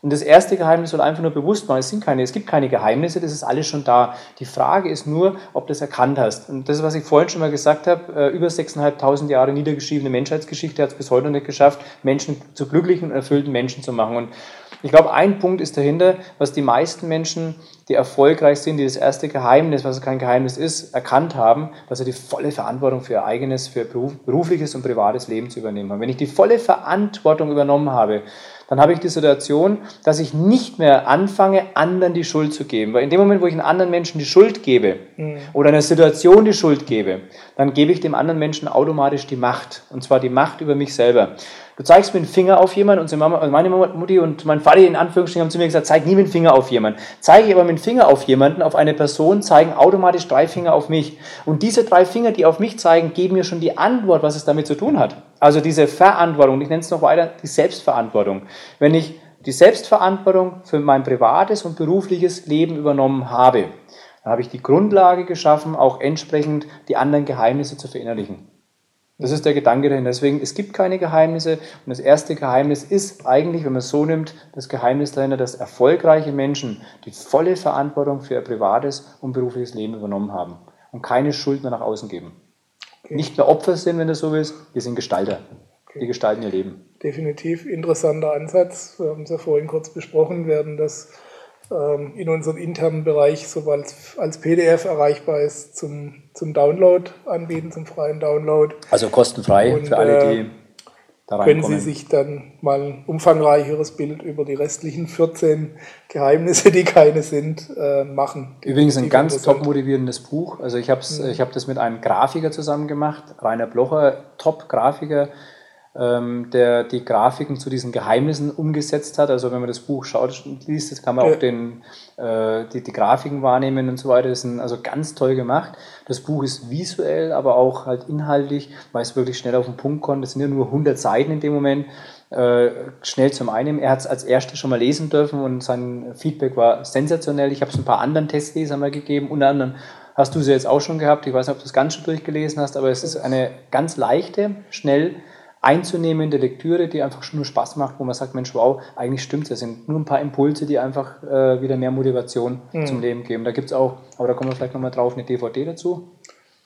Speaker 2: Und das erste Geheimnis soll einfach nur bewusst machen, es, sind keine, es gibt keine Geheimnisse, das ist alles schon da. Die Frage ist nur, ob du das erkannt hast. Und das, was ich vorhin schon mal gesagt habe, äh, über 6.500 Jahre niedergeschriebene Menschheitsgeschichte hat es bis heute noch nicht geschafft, Menschen zu glücklichen und erfüllten Menschen zu machen. Und ich glaube, ein Punkt ist dahinter, was die meisten Menschen, die erfolgreich sind, die das erste Geheimnis, was kein Geheimnis ist, erkannt haben, dass sie die volle Verantwortung für ihr eigenes, für berufliches und privates Leben zu übernehmen haben. Wenn ich die volle Verantwortung übernommen habe, dann habe ich die Situation, dass ich nicht mehr anfange, anderen die Schuld zu geben. Weil in dem Moment, wo ich einem anderen Menschen die Schuld gebe mhm. oder einer Situation die Schuld gebe, dann gebe ich dem anderen Menschen automatisch die Macht. Und zwar die Macht über mich selber. Du zeigst mir den Finger auf jemanden, unsere Mama, also meine Mutti und mein Vater in Anführungsstrichen haben zu mir gesagt, zeig nie mit dem Finger auf jemanden. Zeige ich aber mit dem Finger auf jemanden, auf eine Person, zeigen automatisch drei Finger auf mich. Und diese drei Finger, die auf mich zeigen, geben mir schon die Antwort, was es damit zu tun hat. Also diese Verantwortung, ich nenne es noch weiter, die Selbstverantwortung. Wenn ich die Selbstverantwortung für mein privates und berufliches Leben übernommen habe, dann habe ich die Grundlage geschaffen, auch entsprechend die anderen Geheimnisse zu verinnerlichen. Das ist der Gedanke dahinter. Deswegen, es gibt keine Geheimnisse. Und das erste Geheimnis ist eigentlich, wenn man es so nimmt, das Geheimnis dahinter, dass erfolgreiche Menschen die volle Verantwortung für ihr privates und berufliches Leben übernommen haben und keine Schuld mehr nach außen geben. Okay. Nicht mehr Opfer sind, wenn du so willst, wir sind Gestalter. Okay. Die gestalten ihr Leben.
Speaker 1: Definitiv interessanter Ansatz. Wir haben es ja vorhin kurz besprochen, werden das ähm, in unserem internen Bereich, sobald als PDF erreichbar ist, zum, zum Download anbieten, zum freien Download.
Speaker 2: Also kostenfrei Und, für alle, die äh,
Speaker 1: da reinkommen. Können Sie sich dann mal ein umfangreicheres Bild über die restlichen 14 Geheimnisse, die keine sind, äh, machen.
Speaker 2: Übrigens ein ganz top motivierendes Buch. Also ich habe mhm. hab das mit einem Grafiker zusammen gemacht, Rainer Blocher, Top-Grafiker ähm, der die Grafiken zu diesen Geheimnissen umgesetzt hat. Also wenn man das Buch schaut und liest, das kann man auch den, äh, die, die Grafiken wahrnehmen und so weiter. Das ist also ganz toll gemacht. Das Buch ist visuell, aber auch halt inhaltlich, weil es wirklich schnell auf den Punkt kommt. Das sind ja nur 100 Seiten in dem Moment. Äh, schnell zum einen. Er hat es als erster schon mal lesen dürfen und sein Feedback war sensationell. Ich habe es ein paar anderen Testlesern mal gegeben, unter anderem hast du sie jetzt auch schon gehabt. Ich weiß nicht, ob du das Ganze durchgelesen hast, aber es ist eine ganz leichte, schnell einzunehmende Lektüre, die einfach nur Spaß macht, wo man sagt, Mensch, wow, eigentlich stimmt es. Das sind nur ein paar Impulse, die einfach äh, wieder mehr Motivation mhm. zum Leben geben. Da gibt es auch, aber da kommen wir vielleicht nochmal drauf, eine DVD dazu.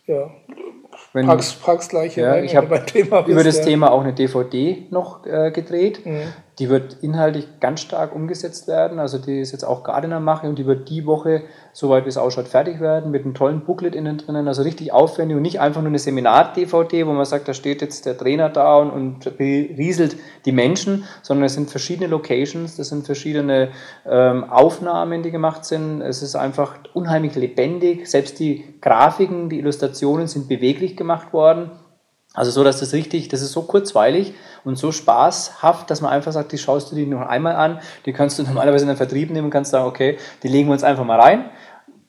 Speaker 1: Ja, wenn, pack's, pack's gleich
Speaker 2: ja, rein, ich habe über das ja. Thema auch eine DVD noch äh, gedreht. Mhm. Die wird inhaltlich ganz stark umgesetzt werden. Also die ist jetzt auch gerade in der Mache und die wird die Woche, soweit wie es ausschaut, fertig werden mit einem tollen Booklet innen drinnen. Also richtig aufwendig und nicht einfach nur eine Seminar-DVD, wo man sagt, da steht jetzt der Trainer da und, und berieselt die Menschen, sondern es sind verschiedene Locations, das sind verschiedene ähm, Aufnahmen, die gemacht sind. Es ist einfach unheimlich lebendig. Selbst die Grafiken, die Illustrationen sind beweglich gemacht worden. Also so, dass das richtig, das ist so kurzweilig und so spaßhaft, dass man einfach sagt, die schaust du dir noch einmal an, die kannst du normalerweise in den Vertrieb nehmen und kannst sagen, okay, die legen wir uns einfach mal rein,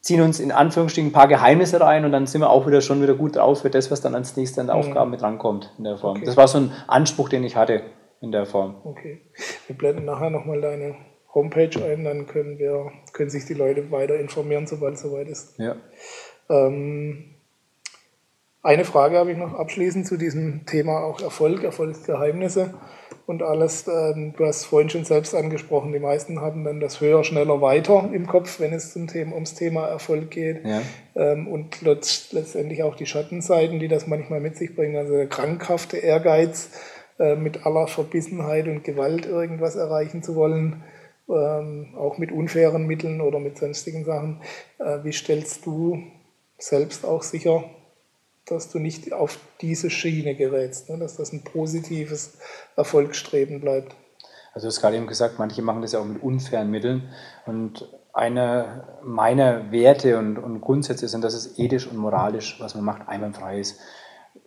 Speaker 2: ziehen uns in Anführungsstrichen ein paar Geheimnisse rein und dann sind wir auch wieder schon wieder gut drauf für das, was dann als nächstes an der mhm. Aufgaben mit rankommt in der Form. Okay. Das war so ein Anspruch, den ich hatte in der Form.
Speaker 1: Okay. Wir blenden nachher nochmal deine Homepage ein, dann können wir, können sich die Leute weiter informieren, sobald es soweit ist.
Speaker 2: Ja.
Speaker 1: Ähm, eine Frage habe ich noch abschließend zu diesem Thema auch Erfolg, Erfolgsgeheimnisse und alles. Ähm, du hast vorhin schon selbst angesprochen, die meisten haben dann das höher, schneller, weiter im Kopf, wenn es zum Thema, ums Thema Erfolg geht. Ja. Ähm, und letztendlich auch die Schattenseiten, die das manchmal mit sich bringen, also der krankhafte Ehrgeiz, äh, mit aller Verbissenheit und Gewalt irgendwas erreichen zu wollen. Ähm, auch mit unfairen Mitteln oder mit sonstigen Sachen. Äh, wie stellst du selbst auch sicher, dass du nicht auf diese Schiene gerätst, ne? dass das ein positives Erfolgsstreben bleibt.
Speaker 2: Also du hast gerade eben gesagt, manche machen das ja auch mit unfairen Mitteln. Und einer meiner Werte und, und Grundsätze sind, dass es ethisch und moralisch, was man macht, einwandfrei ist.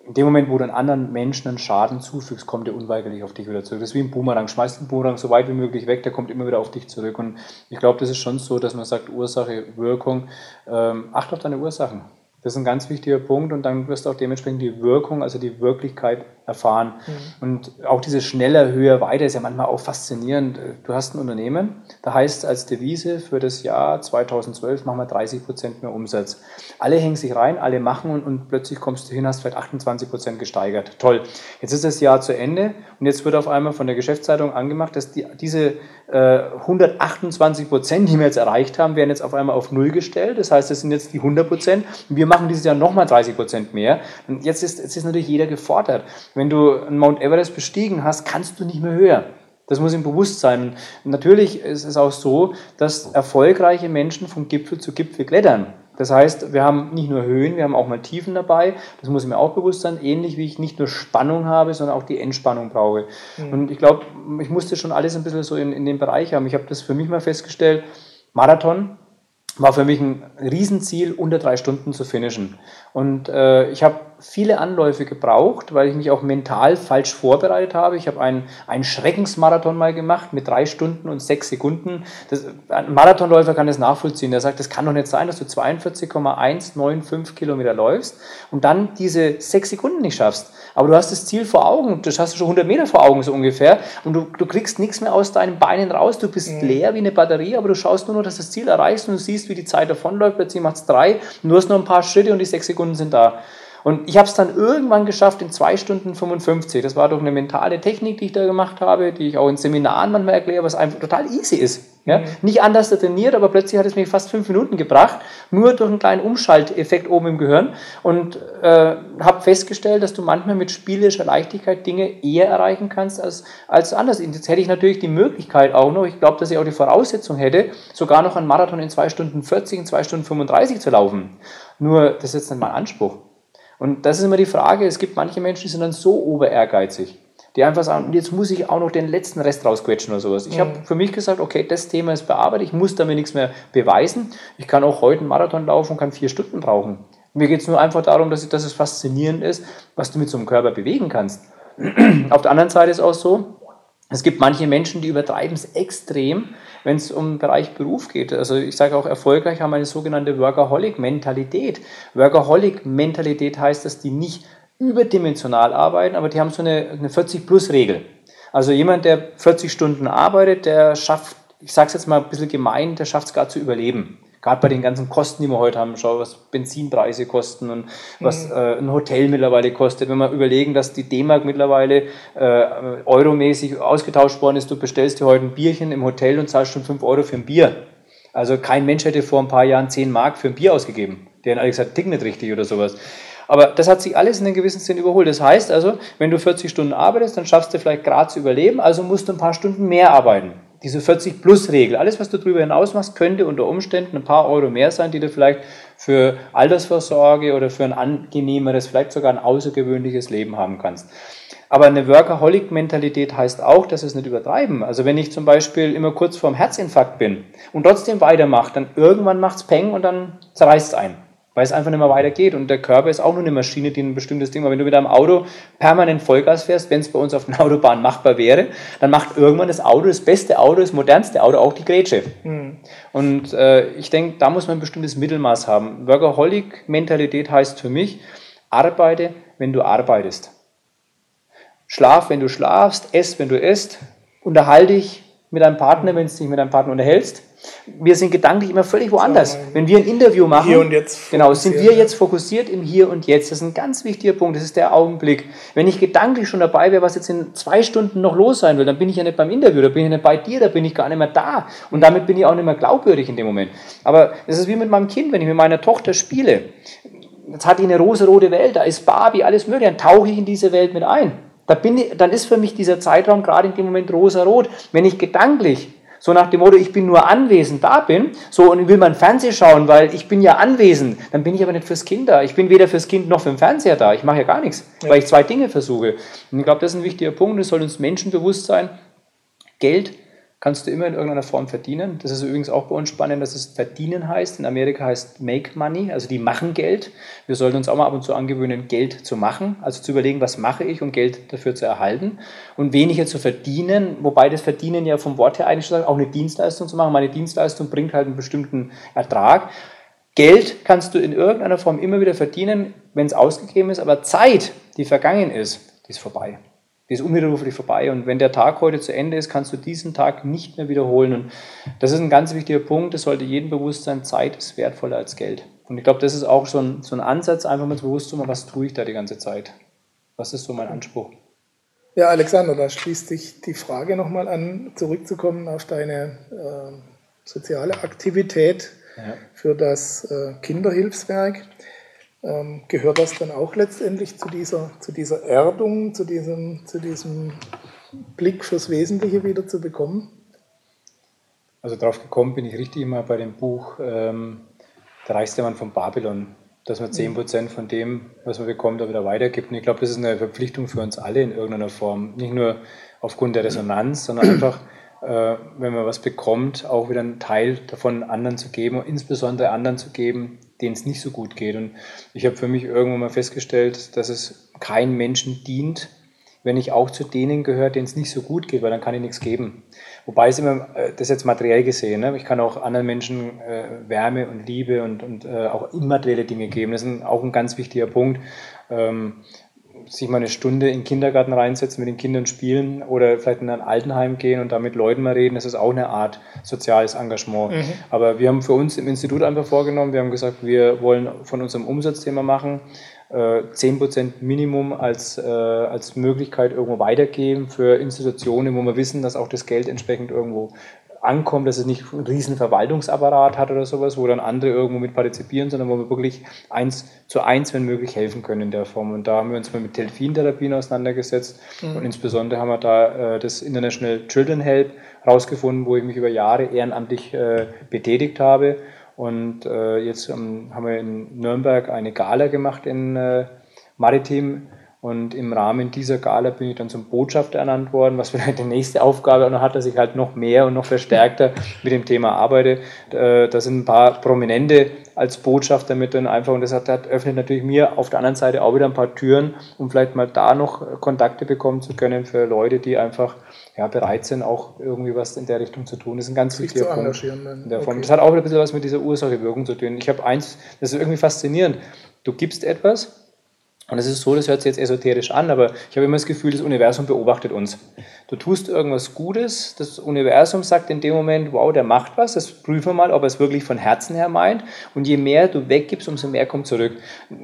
Speaker 2: In dem Moment, wo du einen anderen Menschen einen Schaden zufügst, kommt er unweigerlich auf dich wieder zurück. Das ist wie ein Boomerang. Schmeißt den Boomerang so weit wie möglich weg, der kommt immer wieder auf dich zurück. Und ich glaube, das ist schon so, dass man sagt, Ursache, Wirkung. Ähm, acht auf deine Ursachen. Das ist ein ganz wichtiger Punkt und dann wirst du auch dementsprechend die Wirkung, also die Wirklichkeit erfahren. Mhm. Und auch diese schneller, höher, weiter ist ja manchmal auch faszinierend. Du hast ein Unternehmen, da heißt als Devise für das Jahr 2012 machen wir 30 Prozent mehr Umsatz. Alle hängen sich rein, alle machen und, und plötzlich kommst du hin, hast vielleicht 28 Prozent gesteigert. Toll. Jetzt ist das Jahr zu Ende und jetzt wird auf einmal von der Geschäftszeitung angemacht, dass die, diese 128 äh, Prozent, die wir jetzt erreicht haben, werden jetzt auf einmal auf Null gestellt. Das heißt, das sind jetzt die 100 Prozent. Wir machen dieses Jahr nochmal 30 Prozent mehr. Und jetzt ist, jetzt ist natürlich jeder gefordert. Wenn du einen Mount Everest bestiegen hast, kannst du nicht mehr höher. Das muss ihm bewusst sein. Und natürlich ist es auch so, dass erfolgreiche Menschen vom Gipfel zu Gipfel klettern. Das heißt, wir haben nicht nur Höhen, wir haben auch mal Tiefen dabei. Das muss mir auch bewusst sein. Ähnlich wie ich nicht nur Spannung habe, sondern auch die Entspannung brauche. Mhm. Und ich glaube, ich musste schon alles ein bisschen so in, in dem Bereich haben. Ich habe das für mich mal festgestellt. Marathon, war für mich ein Riesenziel, unter drei Stunden zu finishen. Und äh, ich habe viele Anläufe gebraucht, weil ich mich auch mental falsch vorbereitet habe. Ich habe einen, einen Schreckensmarathon mal gemacht mit drei Stunden und sechs Sekunden. Das, ein Marathonläufer kann das nachvollziehen. Der sagt, das kann doch nicht sein, dass du 42,195 Kilometer läufst und dann diese sechs Sekunden nicht schaffst. Aber du hast das Ziel vor Augen, das hast du schon 100 Meter vor Augen so ungefähr und du, du kriegst nichts mehr aus deinen Beinen raus. Du bist mhm. leer wie eine Batterie, aber du schaust nur noch, dass du das Ziel erreichst und du siehst, wie die Zeit davonläuft. Plötzlich macht es drei, du hast noch ein paar Schritte und die sechs Sekunden sind da. Und ich habe es dann irgendwann geschafft in 2 Stunden 55. Das war doch eine mentale Technik, die ich da gemacht habe, die ich auch in Seminaren manchmal erkläre, was einfach total easy ist. Ja? Mhm. Nicht anders trainiert, aber plötzlich hat es mich fast fünf Minuten gebracht, nur durch einen kleinen Umschalteffekt oben im Gehirn. Und äh, habe festgestellt, dass du manchmal mit spielerischer Leichtigkeit Dinge eher erreichen kannst als, als anders. Jetzt hätte ich natürlich die Möglichkeit auch noch, ich glaube, dass ich auch die Voraussetzung hätte, sogar noch einen Marathon in 2 Stunden 40, in 2 Stunden 35 zu laufen. Nur, das ist jetzt nicht mein Anspruch. Und das ist immer die Frage, es gibt manche Menschen, die sind dann so oberehrgeizig, die einfach sagen, jetzt muss ich auch noch den letzten Rest rausquetschen oder sowas. Ich mhm. habe für mich gesagt, okay, das Thema ist bearbeitet, ich muss damit nichts mehr beweisen. Ich kann auch heute einen Marathon laufen und kann vier Stunden brauchen. Mir geht es nur einfach darum, dass, ich, dass es faszinierend ist, was du mit so einem Körper bewegen kannst. Auf der anderen Seite ist auch so, es gibt manche Menschen, die übertreiben es extrem, wenn es um den Bereich Beruf geht. Also ich sage auch, erfolgreich haben eine sogenannte Workaholic-Mentalität. Workaholic-Mentalität heißt, dass die nicht überdimensional arbeiten, aber die haben so eine, eine 40-Plus-Regel. Also jemand, der 40 Stunden arbeitet, der schafft, ich sage es jetzt mal ein bisschen gemein, der schafft es gar zu überleben gerade bei den ganzen Kosten, die wir heute haben, schau, was Benzinpreise kosten und was mhm. äh, ein Hotel mittlerweile kostet. Wenn wir überlegen, dass die D-Mark mittlerweile äh, euromäßig ausgetauscht worden ist, du bestellst dir heute ein Bierchen im Hotel und zahlst schon 5 Euro für ein Bier. Also kein Mensch hätte vor ein paar Jahren 10 Mark für ein Bier ausgegeben. Der hat alle gesagt, tick nicht richtig oder sowas. Aber das hat sich alles in einem gewissen Sinn überholt. Das heißt also, wenn du 40 Stunden arbeitest, dann schaffst du vielleicht gerade zu überleben, also musst du ein paar Stunden mehr arbeiten diese 40-Plus-Regel. Alles, was du darüber hinaus machst, könnte unter Umständen ein paar Euro mehr sein, die du vielleicht für Altersvorsorge oder für ein angenehmeres, vielleicht sogar ein außergewöhnliches Leben haben kannst. Aber eine Workaholic-Mentalität heißt auch, dass es nicht übertreiben. Also wenn ich zum Beispiel immer kurz vorm Herzinfarkt bin und trotzdem weitermache, dann irgendwann macht es Peng und dann zerreißt ein weil es einfach nicht mehr weitergeht. Und der Körper ist auch nur eine Maschine, die ein bestimmtes Ding macht. Wenn du mit deinem Auto permanent Vollgas fährst, wenn es bei uns auf der Autobahn machbar wäre, dann macht irgendwann das Auto, das beste Auto, das modernste Auto, auch die Grätsche. Mhm. Und äh, ich denke, da muss man ein bestimmtes Mittelmaß haben. Workaholic-Mentalität heißt für mich, arbeite, wenn du arbeitest. Schlaf, wenn du schlafst, ess, wenn du isst, unterhalte dich mit deinem Partner, wenn du dich mit deinem Partner unterhältst wir sind gedanklich immer völlig woanders. Wenn wir ein Interview machen, hier und jetzt genau, sind wir jetzt fokussiert im Hier und Jetzt. Das ist ein ganz wichtiger Punkt. Das ist der Augenblick. Wenn ich gedanklich schon dabei wäre, was jetzt in zwei Stunden noch los sein will, dann bin ich ja nicht beim Interview, da bin ich nicht bei dir, da bin ich gar nicht mehr da. Und damit bin ich auch nicht mehr glaubwürdig in dem Moment. Aber es ist wie mit meinem Kind, wenn ich mit meiner Tochter spiele. Jetzt hat die eine rosa-rote Welt, da ist Barbie, alles mögliche, dann tauche ich in diese Welt mit ein. Da bin ich, dann ist für mich dieser Zeitraum gerade in dem Moment rosa-rot. Wenn ich gedanklich so nach dem Motto, ich bin nur anwesend, da bin, so und will man Fernsehen schauen, weil ich bin ja anwesend, dann bin ich aber nicht fürs Kind da. Ich bin weder fürs Kind noch für den Fernseher da. Ich mache ja gar nichts, ja. weil ich zwei Dinge versuche. Und ich glaube, das ist ein wichtiger Punkt. Es soll uns Menschen bewusst sein. Geld kannst du immer in irgendeiner Form verdienen. Das ist übrigens auch bei uns spannend, dass es verdienen heißt. In Amerika heißt Make Money, also die machen Geld. Wir sollten uns auch mal ab und zu angewöhnen, Geld zu machen, also zu überlegen, was mache ich, um Geld dafür zu erhalten und weniger zu verdienen, wobei das Verdienen ja vom Wort her eigentlich auch eine Dienstleistung zu machen. Meine Dienstleistung bringt halt einen bestimmten Ertrag. Geld kannst du in irgendeiner Form immer wieder verdienen, wenn es ausgegeben ist, aber Zeit, die vergangen ist, die ist vorbei die ist unwiderruflich vorbei. Und wenn der Tag heute zu Ende ist, kannst du diesen Tag nicht mehr wiederholen. Und das ist ein ganz wichtiger Punkt. Es sollte jedem bewusst sein, Zeit ist wertvoller als Geld. Und ich glaube, das ist auch so ein, so ein Ansatz, einfach mal bewusst zu machen, was tue ich da die ganze Zeit? Was ist so mein Anspruch?
Speaker 1: Ja, Alexander, da schließt sich die Frage nochmal an, zurückzukommen auf deine äh, soziale Aktivität ja. für das äh, Kinderhilfswerk. Ähm, gehört das dann auch letztendlich zu dieser, zu dieser Erdung, zu diesem, zu diesem Blick fürs Wesentliche wieder zu bekommen?
Speaker 2: Also darauf gekommen bin ich richtig immer bei dem Buch ähm, der reichste Mann von Babylon, dass man 10% von dem, was man bekommt, auch wieder weitergibt. Und ich glaube, das ist eine Verpflichtung für uns alle in irgendeiner Form. Nicht nur aufgrund der Resonanz, sondern einfach, äh, wenn man was bekommt, auch wieder einen Teil davon anderen zu geben und insbesondere anderen zu geben, denen es nicht so gut geht. Und ich habe für mich irgendwann mal festgestellt, dass es keinem Menschen dient, wenn ich auch zu denen gehöre, denen es nicht so gut geht, weil dann kann ich nichts geben. Wobei es immer, äh, das jetzt materiell gesehen, ne? ich kann auch anderen Menschen äh, Wärme und Liebe und, und äh, auch immaterielle Dinge geben. Das ist ein, auch ein ganz wichtiger Punkt. Ähm, sich mal eine Stunde in den Kindergarten reinsetzen, mit den Kindern spielen oder vielleicht in ein Altenheim gehen und da mit Leuten mal reden, das ist auch eine Art soziales Engagement. Mhm. Aber wir haben für uns im Institut einfach vorgenommen, wir haben gesagt, wir wollen von unserem Umsatzthema machen, 10% äh, Minimum als, äh, als Möglichkeit irgendwo weitergeben für Institutionen, wo wir wissen, dass auch das Geld entsprechend irgendwo ankommt, dass es nicht einen riesen Verwaltungsapparat hat oder sowas, wo dann andere irgendwo mit partizipieren, sondern wo wir wirklich eins zu eins, wenn möglich, helfen können in der Form. Und da haben wir uns mal mit Delfintherapien auseinandergesetzt mhm. und insbesondere haben wir da äh, das International Children Help rausgefunden, wo ich mich über Jahre ehrenamtlich äh, betätigt habe. Und äh, jetzt ähm, haben wir in Nürnberg eine Gala gemacht in äh, Maritim und im Rahmen dieser Gala bin ich dann zum Botschafter ernannt worden, was vielleicht die nächste Aufgabe auch noch hat, dass ich halt noch mehr und noch verstärkter mit dem Thema arbeite. Da sind ein paar Prominente als Botschafter mit drin einfach und das hat, das öffnet natürlich mir auf der anderen Seite auch wieder ein paar Türen, um vielleicht mal da noch Kontakte bekommen zu können für Leute, die einfach ja, bereit sind, auch irgendwie was in der Richtung zu tun. Das ist ein ganz wichtiger Punkt. Okay. Das hat auch ein bisschen was mit dieser Ursache-Wirkung zu tun. Ich habe eins, das ist irgendwie faszinierend. Du gibst etwas, und es ist so, das hört sich jetzt esoterisch an, aber ich habe immer das Gefühl, das Universum beobachtet uns. Du tust irgendwas Gutes, das Universum sagt in dem Moment, wow, der macht was, das prüfen wir mal, ob er es wirklich von Herzen her meint. Und je mehr du weggibst, umso mehr kommt zurück.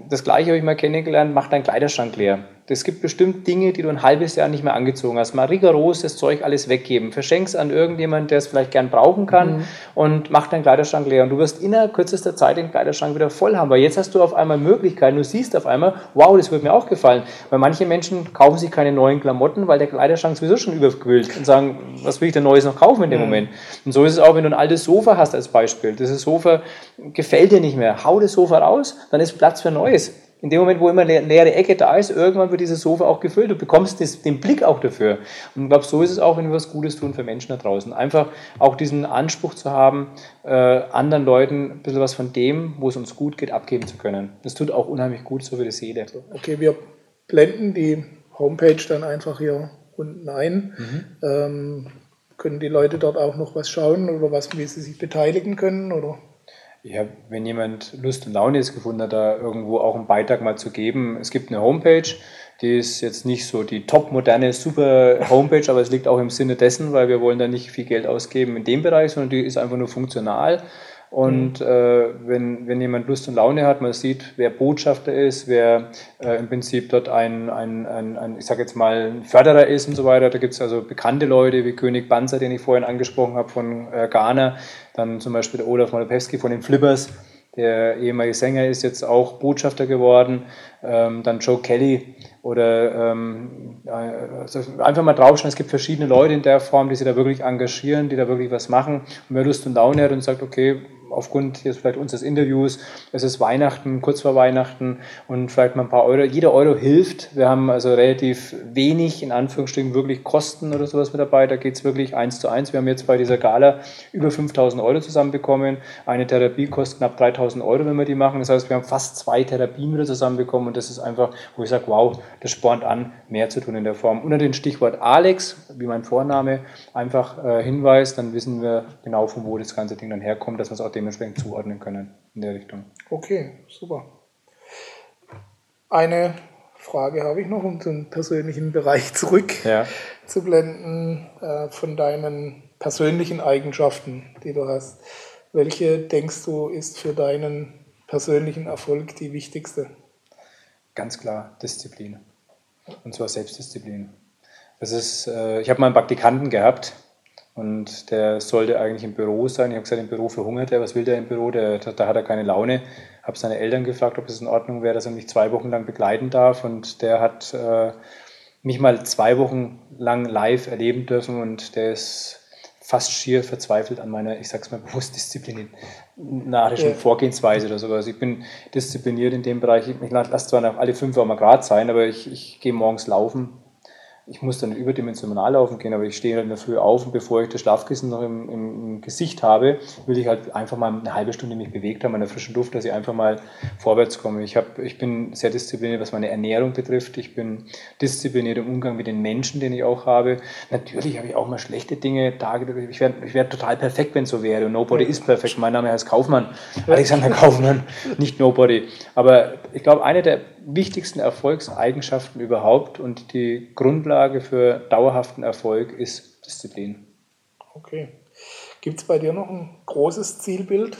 Speaker 2: Das gleiche habe ich mal kennengelernt, mach deinen Kleiderschrank leer. Es gibt bestimmt Dinge, die du ein halbes Jahr nicht mehr angezogen hast. Mal rigoros das Zeug alles weggeben. Verschenk's an irgendjemanden, der es vielleicht gern brauchen kann mhm. und mach deinen Kleiderschrank leer. Und du wirst innerhalb kürzester Zeit den Kleiderschrank wieder voll haben. Weil jetzt hast du auf einmal Möglichkeiten. Du siehst auf einmal, wow, das wird mir auch gefallen. Weil manche Menschen kaufen sich keine neuen Klamotten, weil der Kleiderschrank sowieso schon überquillt und sagen, was will ich denn Neues noch kaufen in dem mhm. Moment? Und so ist es auch, wenn du ein altes Sofa hast als Beispiel. Dieses Sofa gefällt dir nicht mehr. Hau das Sofa raus, dann ist Platz für Neues in dem Moment, wo immer eine leere Ecke da ist, irgendwann wird dieses Sofa auch gefüllt. Du bekommst das, den Blick auch dafür. Und ich glaube, so ist es auch, wenn wir was Gutes tun für Menschen da draußen. Einfach auch diesen Anspruch zu haben, äh, anderen Leuten ein bisschen was von dem, wo es uns gut geht, abgeben zu können. Das tut auch unheimlich gut so für die Seele.
Speaker 1: Okay, wir blenden die Homepage dann einfach hier unten ein. Mhm. Ähm, können die Leute dort auch noch was schauen oder was, wie sie sich beteiligen können? Oder?
Speaker 2: Ja, wenn jemand Lust und Laune ist gefunden hat, da irgendwo auch einen Beitrag mal zu geben. Es gibt eine Homepage, die ist jetzt nicht so die top moderne, super Homepage, aber es liegt auch im Sinne dessen, weil wir wollen da nicht viel Geld ausgeben in dem Bereich, sondern die ist einfach nur funktional. Und mhm. äh, wenn, wenn jemand Lust und Laune hat, man sieht, wer Botschafter ist, wer äh, im Prinzip dort ein, ein, ein, ein ich sage jetzt mal, ein Förderer ist und so weiter. Da gibt es also bekannte Leute wie König Banzer, den ich vorhin angesprochen habe von äh, Ghana, dann zum Beispiel der Olaf Molopewski von den Flippers, der ehemalige Sänger ist jetzt auch Botschafter geworden, ähm, dann Joe Kelly oder ähm, also einfach mal draufschauen, es gibt verschiedene Leute in der Form, die sich da wirklich engagieren, die da wirklich was machen und wer Lust und Laune hat und sagt, okay, aufgrund jetzt vielleicht unseres Interviews, es ist Weihnachten, kurz vor Weihnachten und vielleicht mal ein paar Euro. Jeder Euro hilft. Wir haben also relativ wenig, in Anführungsstrichen, wirklich Kosten oder sowas mit dabei. Da geht es wirklich eins zu eins. Wir haben jetzt bei dieser Gala über 5000 Euro zusammenbekommen. Eine Therapie kostet knapp 3000 Euro, wenn wir die machen. Das heißt, wir haben fast zwei Therapien wieder zusammenbekommen und das ist einfach, wo ich sage, wow, das spornt an, mehr zu tun in der Form. Unter dem Stichwort Alex, wie mein Vorname, einfach äh, Hinweis, dann wissen wir genau, von wo das ganze Ding dann herkommt, dass wir es auch dementsprechend zuordnen können in der Richtung.
Speaker 1: Okay, super. Eine Frage habe ich noch, um zum persönlichen Bereich zurück ja. äh, von deinen persönlichen Eigenschaften, die du hast. Welche denkst du ist für deinen persönlichen Erfolg die wichtigste?
Speaker 2: Ganz klar Disziplin. Und zwar Selbstdisziplin. Das ist, äh, ich habe mal einen Praktikanten gehabt, und der sollte eigentlich im Büro sein. Ich habe gesagt, im Büro verhungert er. Was will der im Büro? Der, da hat er keine Laune. Habe seine Eltern gefragt, ob es in Ordnung wäre, dass er mich zwei Wochen lang begleiten darf. Und der hat äh, mich mal zwei Wochen lang live erleben dürfen. Und der ist fast schier verzweifelt an meiner, ich sag's mal bewusst, disziplinarischen ja. Vorgehensweise oder sowas. Ich bin diszipliniert in dem Bereich. Ich lasse zwar nach alle fünf Uhr mal Grad sein, aber ich, ich gehe morgens laufen, ich muss dann überdimensional laufen gehen, aber ich stehe halt in der Früh auf und bevor ich das Schlafkissen noch im, im, Gesicht habe, will ich halt einfach mal eine halbe Stunde mich bewegt haben an der frischen Luft, dass ich einfach mal vorwärts komme. Ich, hab, ich bin sehr diszipliniert, was meine Ernährung betrifft. Ich bin diszipliniert im Umgang mit den Menschen, den ich auch habe. Natürlich habe ich auch mal schlechte Dinge, Tage. Ich wäre ich wär total perfekt, wenn es so wäre. Nobody is perfect. Mein Name heißt Kaufmann, Alexander Kaufmann, nicht Nobody. Aber ich glaube, eine der wichtigsten Erfolgseigenschaften überhaupt und die Grundlage für dauerhaften Erfolg ist Disziplin.
Speaker 1: Okay. Gibt es bei dir noch ein großes Zielbild?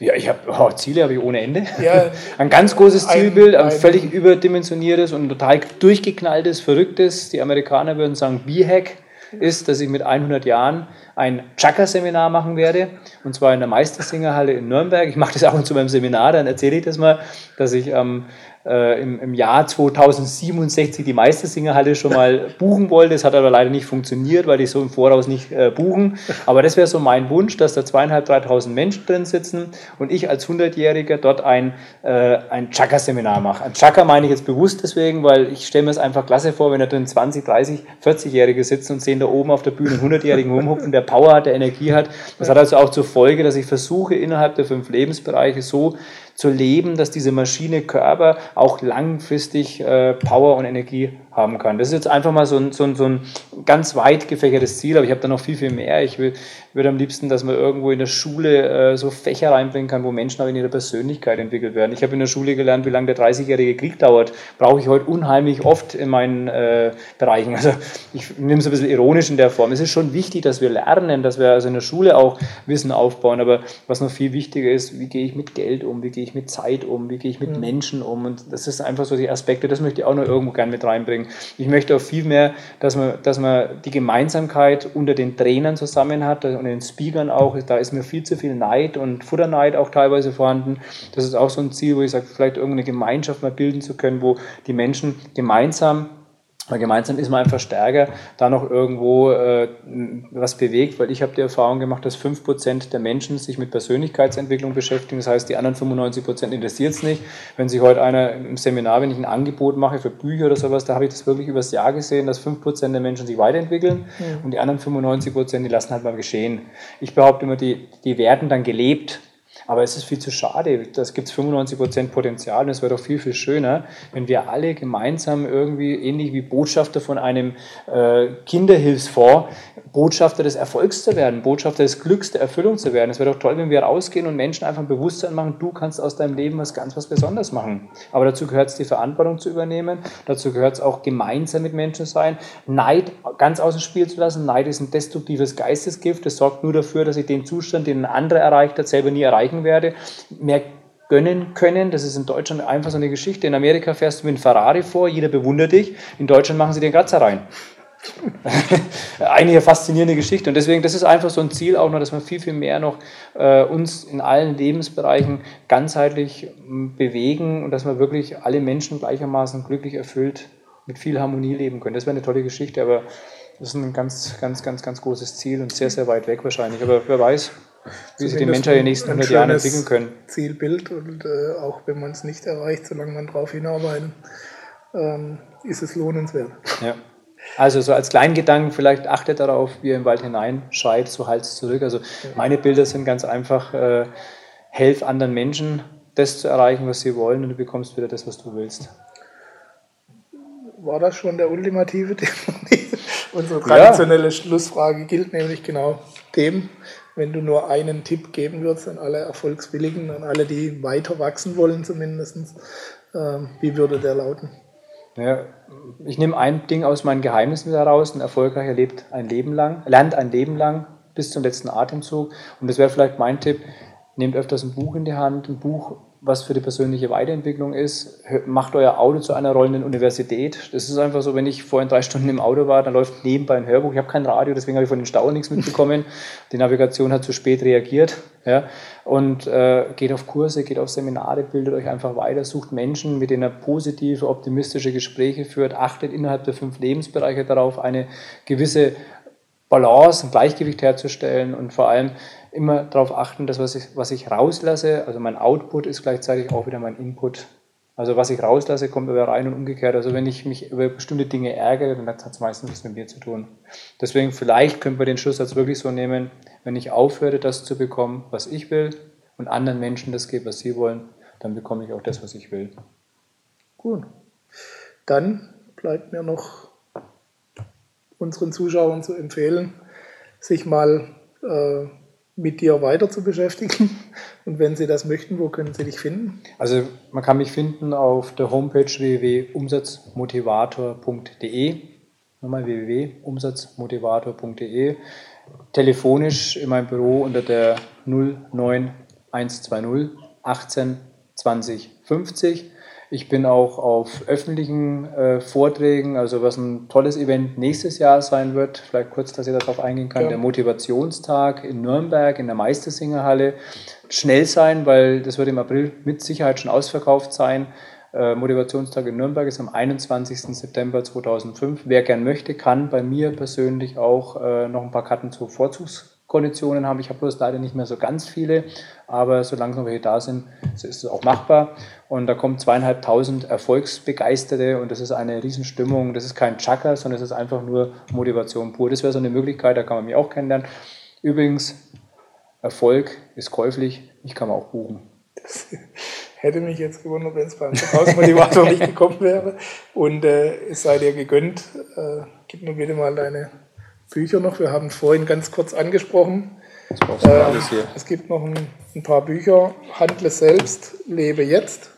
Speaker 2: Ja, ich habe oh, Ziele habe ich ohne Ende. Ja, ein ganz großes ein, Zielbild, ein, ein völlig überdimensioniertes und total durchgeknalltes, verrücktes. Die Amerikaner würden sagen B-Hack ist, dass ich mit 100 Jahren ein Chakra-Seminar machen werde, und zwar in der Meistersingerhalle in Nürnberg. Ich mache das auch zu meinem Seminar, dann erzähle ich das mal, dass ich ähm, äh, im, im, Jahr 2067 die Meistersingerhalle schon mal buchen wollte. Das hat aber leider nicht funktioniert, weil die so im Voraus nicht äh, buchen. Aber das wäre so mein Wunsch, dass da zweieinhalb, dreitausend Menschen drin sitzen und ich als 100-Jähriger dort ein, äh, ein Chakra-Seminar mache. Ein Chakra meine ich jetzt bewusst deswegen, weil ich stelle mir es einfach klasse vor, wenn da drin 20, 30, 40-Jährige sitzen und sehen da oben auf der Bühne einen 100-Jährigen rumhupfen, der Power hat, der Energie hat. Das hat also auch zur Folge, dass ich versuche, innerhalb der fünf Lebensbereiche so zu leben, dass diese Maschine Körper auch langfristig äh, Power und Energie haben kann. Das ist jetzt einfach mal so ein, so ein, so ein ganz weit gefächertes Ziel, aber ich habe da noch viel, viel mehr. Ich will, würde am liebsten, dass man irgendwo in der Schule äh, so Fächer reinbringen kann, wo Menschen auch in ihrer Persönlichkeit entwickelt werden. Ich habe in der Schule gelernt, wie lange der 30-jährige Krieg dauert. Brauche ich heute unheimlich oft in meinen äh, Bereichen. Also ich nehme es ein bisschen ironisch in der Form. Es ist schon wichtig, dass wir lernen, dass wir also in der Schule auch Wissen aufbauen, aber was noch viel wichtiger ist, wie gehe ich mit Geld um, wie gehe ich mit Zeit um, wie gehe ich mit mhm. Menschen um und das ist einfach so die Aspekte, das möchte ich auch noch irgendwo gerne mit reinbringen bringen. Ich möchte auch viel mehr, dass man, dass man die Gemeinsamkeit unter den Trainern zusammen hat und den Speakern auch. Da ist mir viel zu viel Neid und Futterneid auch teilweise vorhanden. Das ist auch so ein Ziel, wo ich sage, vielleicht irgendeine Gemeinschaft mal bilden zu können, wo die Menschen gemeinsam weil gemeinsam ist man einfach stärker, da noch irgendwo äh, was bewegt, weil ich habe die Erfahrung gemacht, dass 5% der Menschen sich mit Persönlichkeitsentwicklung beschäftigen. Das heißt, die anderen 95% interessiert es nicht. Wenn sich heute einer im Seminar, wenn ich ein Angebot mache für Bücher oder sowas, da habe ich das wirklich übers Jahr gesehen, dass 5% der Menschen sich weiterentwickeln mhm. und die anderen 95%, die lassen halt mal geschehen. Ich behaupte immer, die, die werden dann gelebt aber es ist viel zu schade. Das gibt es 95% Potenzial und es wäre doch viel, viel schöner, wenn wir alle gemeinsam irgendwie, ähnlich wie Botschafter von einem äh, Kinderhilfsfonds, Botschafter des Erfolgs zu werden, Botschafter des Glücks, der Erfüllung zu werden. Es wäre doch toll, wenn wir rausgehen und Menschen einfach ein Bewusstsein machen, du kannst aus deinem Leben was ganz was Besonderes machen. Aber dazu gehört es, die Verantwortung zu übernehmen. Dazu gehört es auch, gemeinsam mit Menschen sein. Neid ganz aus dem Spiel zu lassen. Neid ist ein destruktives Geistesgift. Das sorgt nur dafür, dass ich den Zustand, den ein anderer erreicht hat, selber nie erreichen werde. Mehr gönnen können. Das ist in Deutschland einfach so eine Geschichte. In Amerika fährst du mit einem Ferrari vor, jeder bewundert dich. In Deutschland machen sie den Kratzer rein. Eine faszinierende Geschichte. Und deswegen, das ist einfach so ein Ziel auch noch, dass wir viel, viel mehr noch äh, uns in allen Lebensbereichen ganzheitlich bewegen und dass wir wirklich alle Menschen gleichermaßen glücklich erfüllt mit viel Harmonie leben können. Das wäre eine tolle Geschichte, aber das ist ein ganz, ganz, ganz, ganz großes Ziel und sehr, sehr weit weg wahrscheinlich. Aber wer weiß, wie sich die Menschen in den nächsten 100 Jahren entwickeln können.
Speaker 1: Zielbild und äh, auch wenn man es nicht erreicht, solange man darauf hinarbeiten, ähm, ist es lohnenswert.
Speaker 2: Ja. Also so als Kleingedanken vielleicht achtet darauf, wie ihr im Wald hineinschreit, so halt zurück. Also meine Bilder sind ganz einfach, äh, helf anderen Menschen, das zu erreichen, was sie wollen und du bekommst wieder das, was du willst.
Speaker 1: War das schon der ultimative? Unsere traditionelle ja. Schlussfrage gilt nämlich genau dem, wenn du nur einen Tipp geben würdest an alle Erfolgswilligen, an alle, die weiter wachsen wollen zumindest, äh, wie würde der lauten?
Speaker 2: Ja, ich nehme ein Ding aus meinen Geheimnissen wieder raus. Ein Erfolgreicher lebt ein Leben lang, lernt ein Leben lang bis zum letzten Atemzug. Und das wäre vielleicht mein Tipp. Nehmt öfters ein Buch in die Hand, ein Buch, was für die persönliche Weiterentwicklung ist. Macht euer Auto zu einer rollenden Universität. Das ist einfach so, wenn ich vorhin drei Stunden im Auto war, dann läuft nebenbei ein Hörbuch. Ich habe kein Radio, deswegen habe ich von den Stau nichts mitbekommen. Die Navigation hat zu spät reagiert. Ja. Und äh, geht auf Kurse, geht auf Seminare, bildet euch einfach weiter, sucht Menschen, mit denen ihr positive, optimistische Gespräche führt, achtet innerhalb der fünf Lebensbereiche darauf, eine gewisse Balance, ein Gleichgewicht herzustellen und vor allem immer darauf achten, dass was ich, was ich rauslasse, also mein Output ist gleichzeitig auch wieder mein Input. Also was ich rauslasse, kommt wieder rein und umgekehrt. Also wenn ich mich über bestimmte Dinge ärgere, dann hat es meistens was mit mir zu tun. Deswegen vielleicht können wir den Schlusssatz wirklich so nehmen, wenn ich aufhöre, das zu bekommen, was ich will, und anderen Menschen das gebe, was sie wollen, dann bekomme ich auch das, was ich will.
Speaker 1: Gut. Dann bleibt mir noch unseren Zuschauern zu empfehlen, sich mal äh, mit dir weiter zu beschäftigen. Und wenn sie das möchten, wo können sie dich finden?
Speaker 2: Also man kann mich finden auf der Homepage www.umsatzmotivator.de. Nochmal www.umsatzmotivator.de. Telefonisch in meinem Büro unter der 09120 18 20 50. Ich bin auch auf öffentlichen äh, Vorträgen, also was ein tolles Event nächstes Jahr sein wird, vielleicht kurz, dass ich darauf eingehen kann, ja. der Motivationstag in Nürnberg in der Meistersingerhalle. Schnell sein, weil das wird im April mit Sicherheit schon ausverkauft sein. Äh, Motivationstag in Nürnberg ist am 21. September 2005. Wer gern möchte, kann bei mir persönlich auch äh, noch ein paar Karten zu Vorzugs Konditionen haben. Ich habe bloß leider nicht mehr so ganz viele, aber solange noch welche da sind, ist es auch machbar. Und da kommen zweieinhalbtausend Erfolgsbegeisterte und das ist eine Riesenstimmung. Das ist kein Chaka, sondern es ist einfach nur Motivation pur. Das wäre so eine Möglichkeit, da kann man mich auch kennenlernen. Übrigens, Erfolg ist käuflich, ich kann man auch buchen.
Speaker 1: Das hätte mich jetzt gewundert, wenn es beim Verkaufsmotivator nicht gekommen wäre. Und äh, es sei dir gegönnt. Äh, gib mir bitte mal deine Bücher noch. Wir haben vorhin ganz kurz angesprochen. Äh, alles hier. Es gibt noch ein, ein paar Bücher. Handle selbst, lebe jetzt.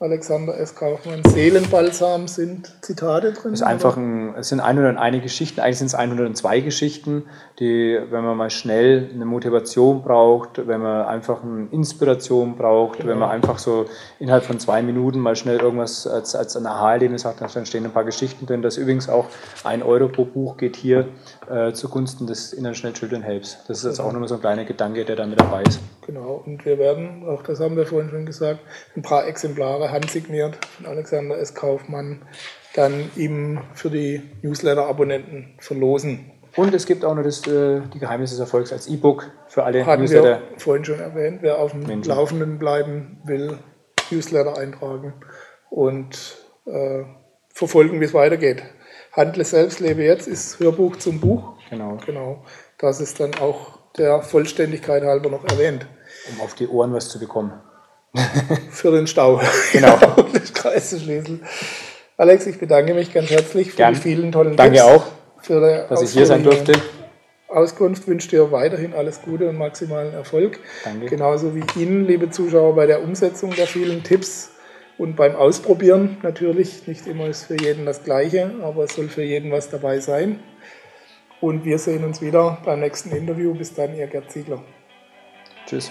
Speaker 1: Alexander S. Kaufmann, Seelenbalsam sind Zitate drin?
Speaker 2: Es, ist einfach ein, es sind 101 Geschichten, eigentlich sind es 102 Geschichten, die, wenn man mal schnell eine Motivation braucht, wenn man einfach eine Inspiration braucht, genau. wenn man einfach so innerhalb von zwei Minuten mal schnell irgendwas als, als ein Aha-Erlebnis hat, dann stehen ein paar Geschichten drin. Das übrigens auch ein Euro pro Buch geht hier äh, zugunsten des International Children Helps. Das ist jetzt auch nochmal so ein kleiner Gedanke, der da mit dabei ist.
Speaker 1: Genau, und wir werden, auch das haben wir vorhin schon gesagt, ein paar Exemplare handsigniert von Alexander S. Kaufmann dann ihm für die Newsletter-Abonnenten verlosen.
Speaker 2: Und es gibt auch noch das, äh, die Geheimnisse des Erfolgs als E-Book für alle
Speaker 1: Hatten Newsletter. Wir vorhin schon erwähnt, wer auf dem Menschen. Laufenden bleiben will, Newsletter eintragen und äh, verfolgen, wie es weitergeht. Handle selbst, lebe jetzt ist Hörbuch zum Buch.
Speaker 2: Genau.
Speaker 1: Genau. Das ist dann auch der Vollständigkeit halber noch erwähnt
Speaker 2: um auf die Ohren was zu bekommen.
Speaker 1: Für den Stau.
Speaker 2: Genau.
Speaker 1: den Kreis zu schließen. Alex, ich bedanke mich ganz herzlich für
Speaker 2: Gern.
Speaker 1: die vielen tollen
Speaker 2: Danke Tipps. auch, für dass ich hier sein durfte.
Speaker 1: Auskunft wünsche dir weiterhin alles Gute und maximalen Erfolg.
Speaker 2: Danke.
Speaker 1: Genauso wie Ihnen, liebe Zuschauer, bei der Umsetzung der vielen Tipps und beim Ausprobieren. Natürlich, nicht immer ist für jeden das Gleiche, aber es soll für jeden was dabei sein. Und wir sehen uns wieder beim nächsten Interview. Bis dann, Ihr Gerd Ziegler.
Speaker 2: Tschüss.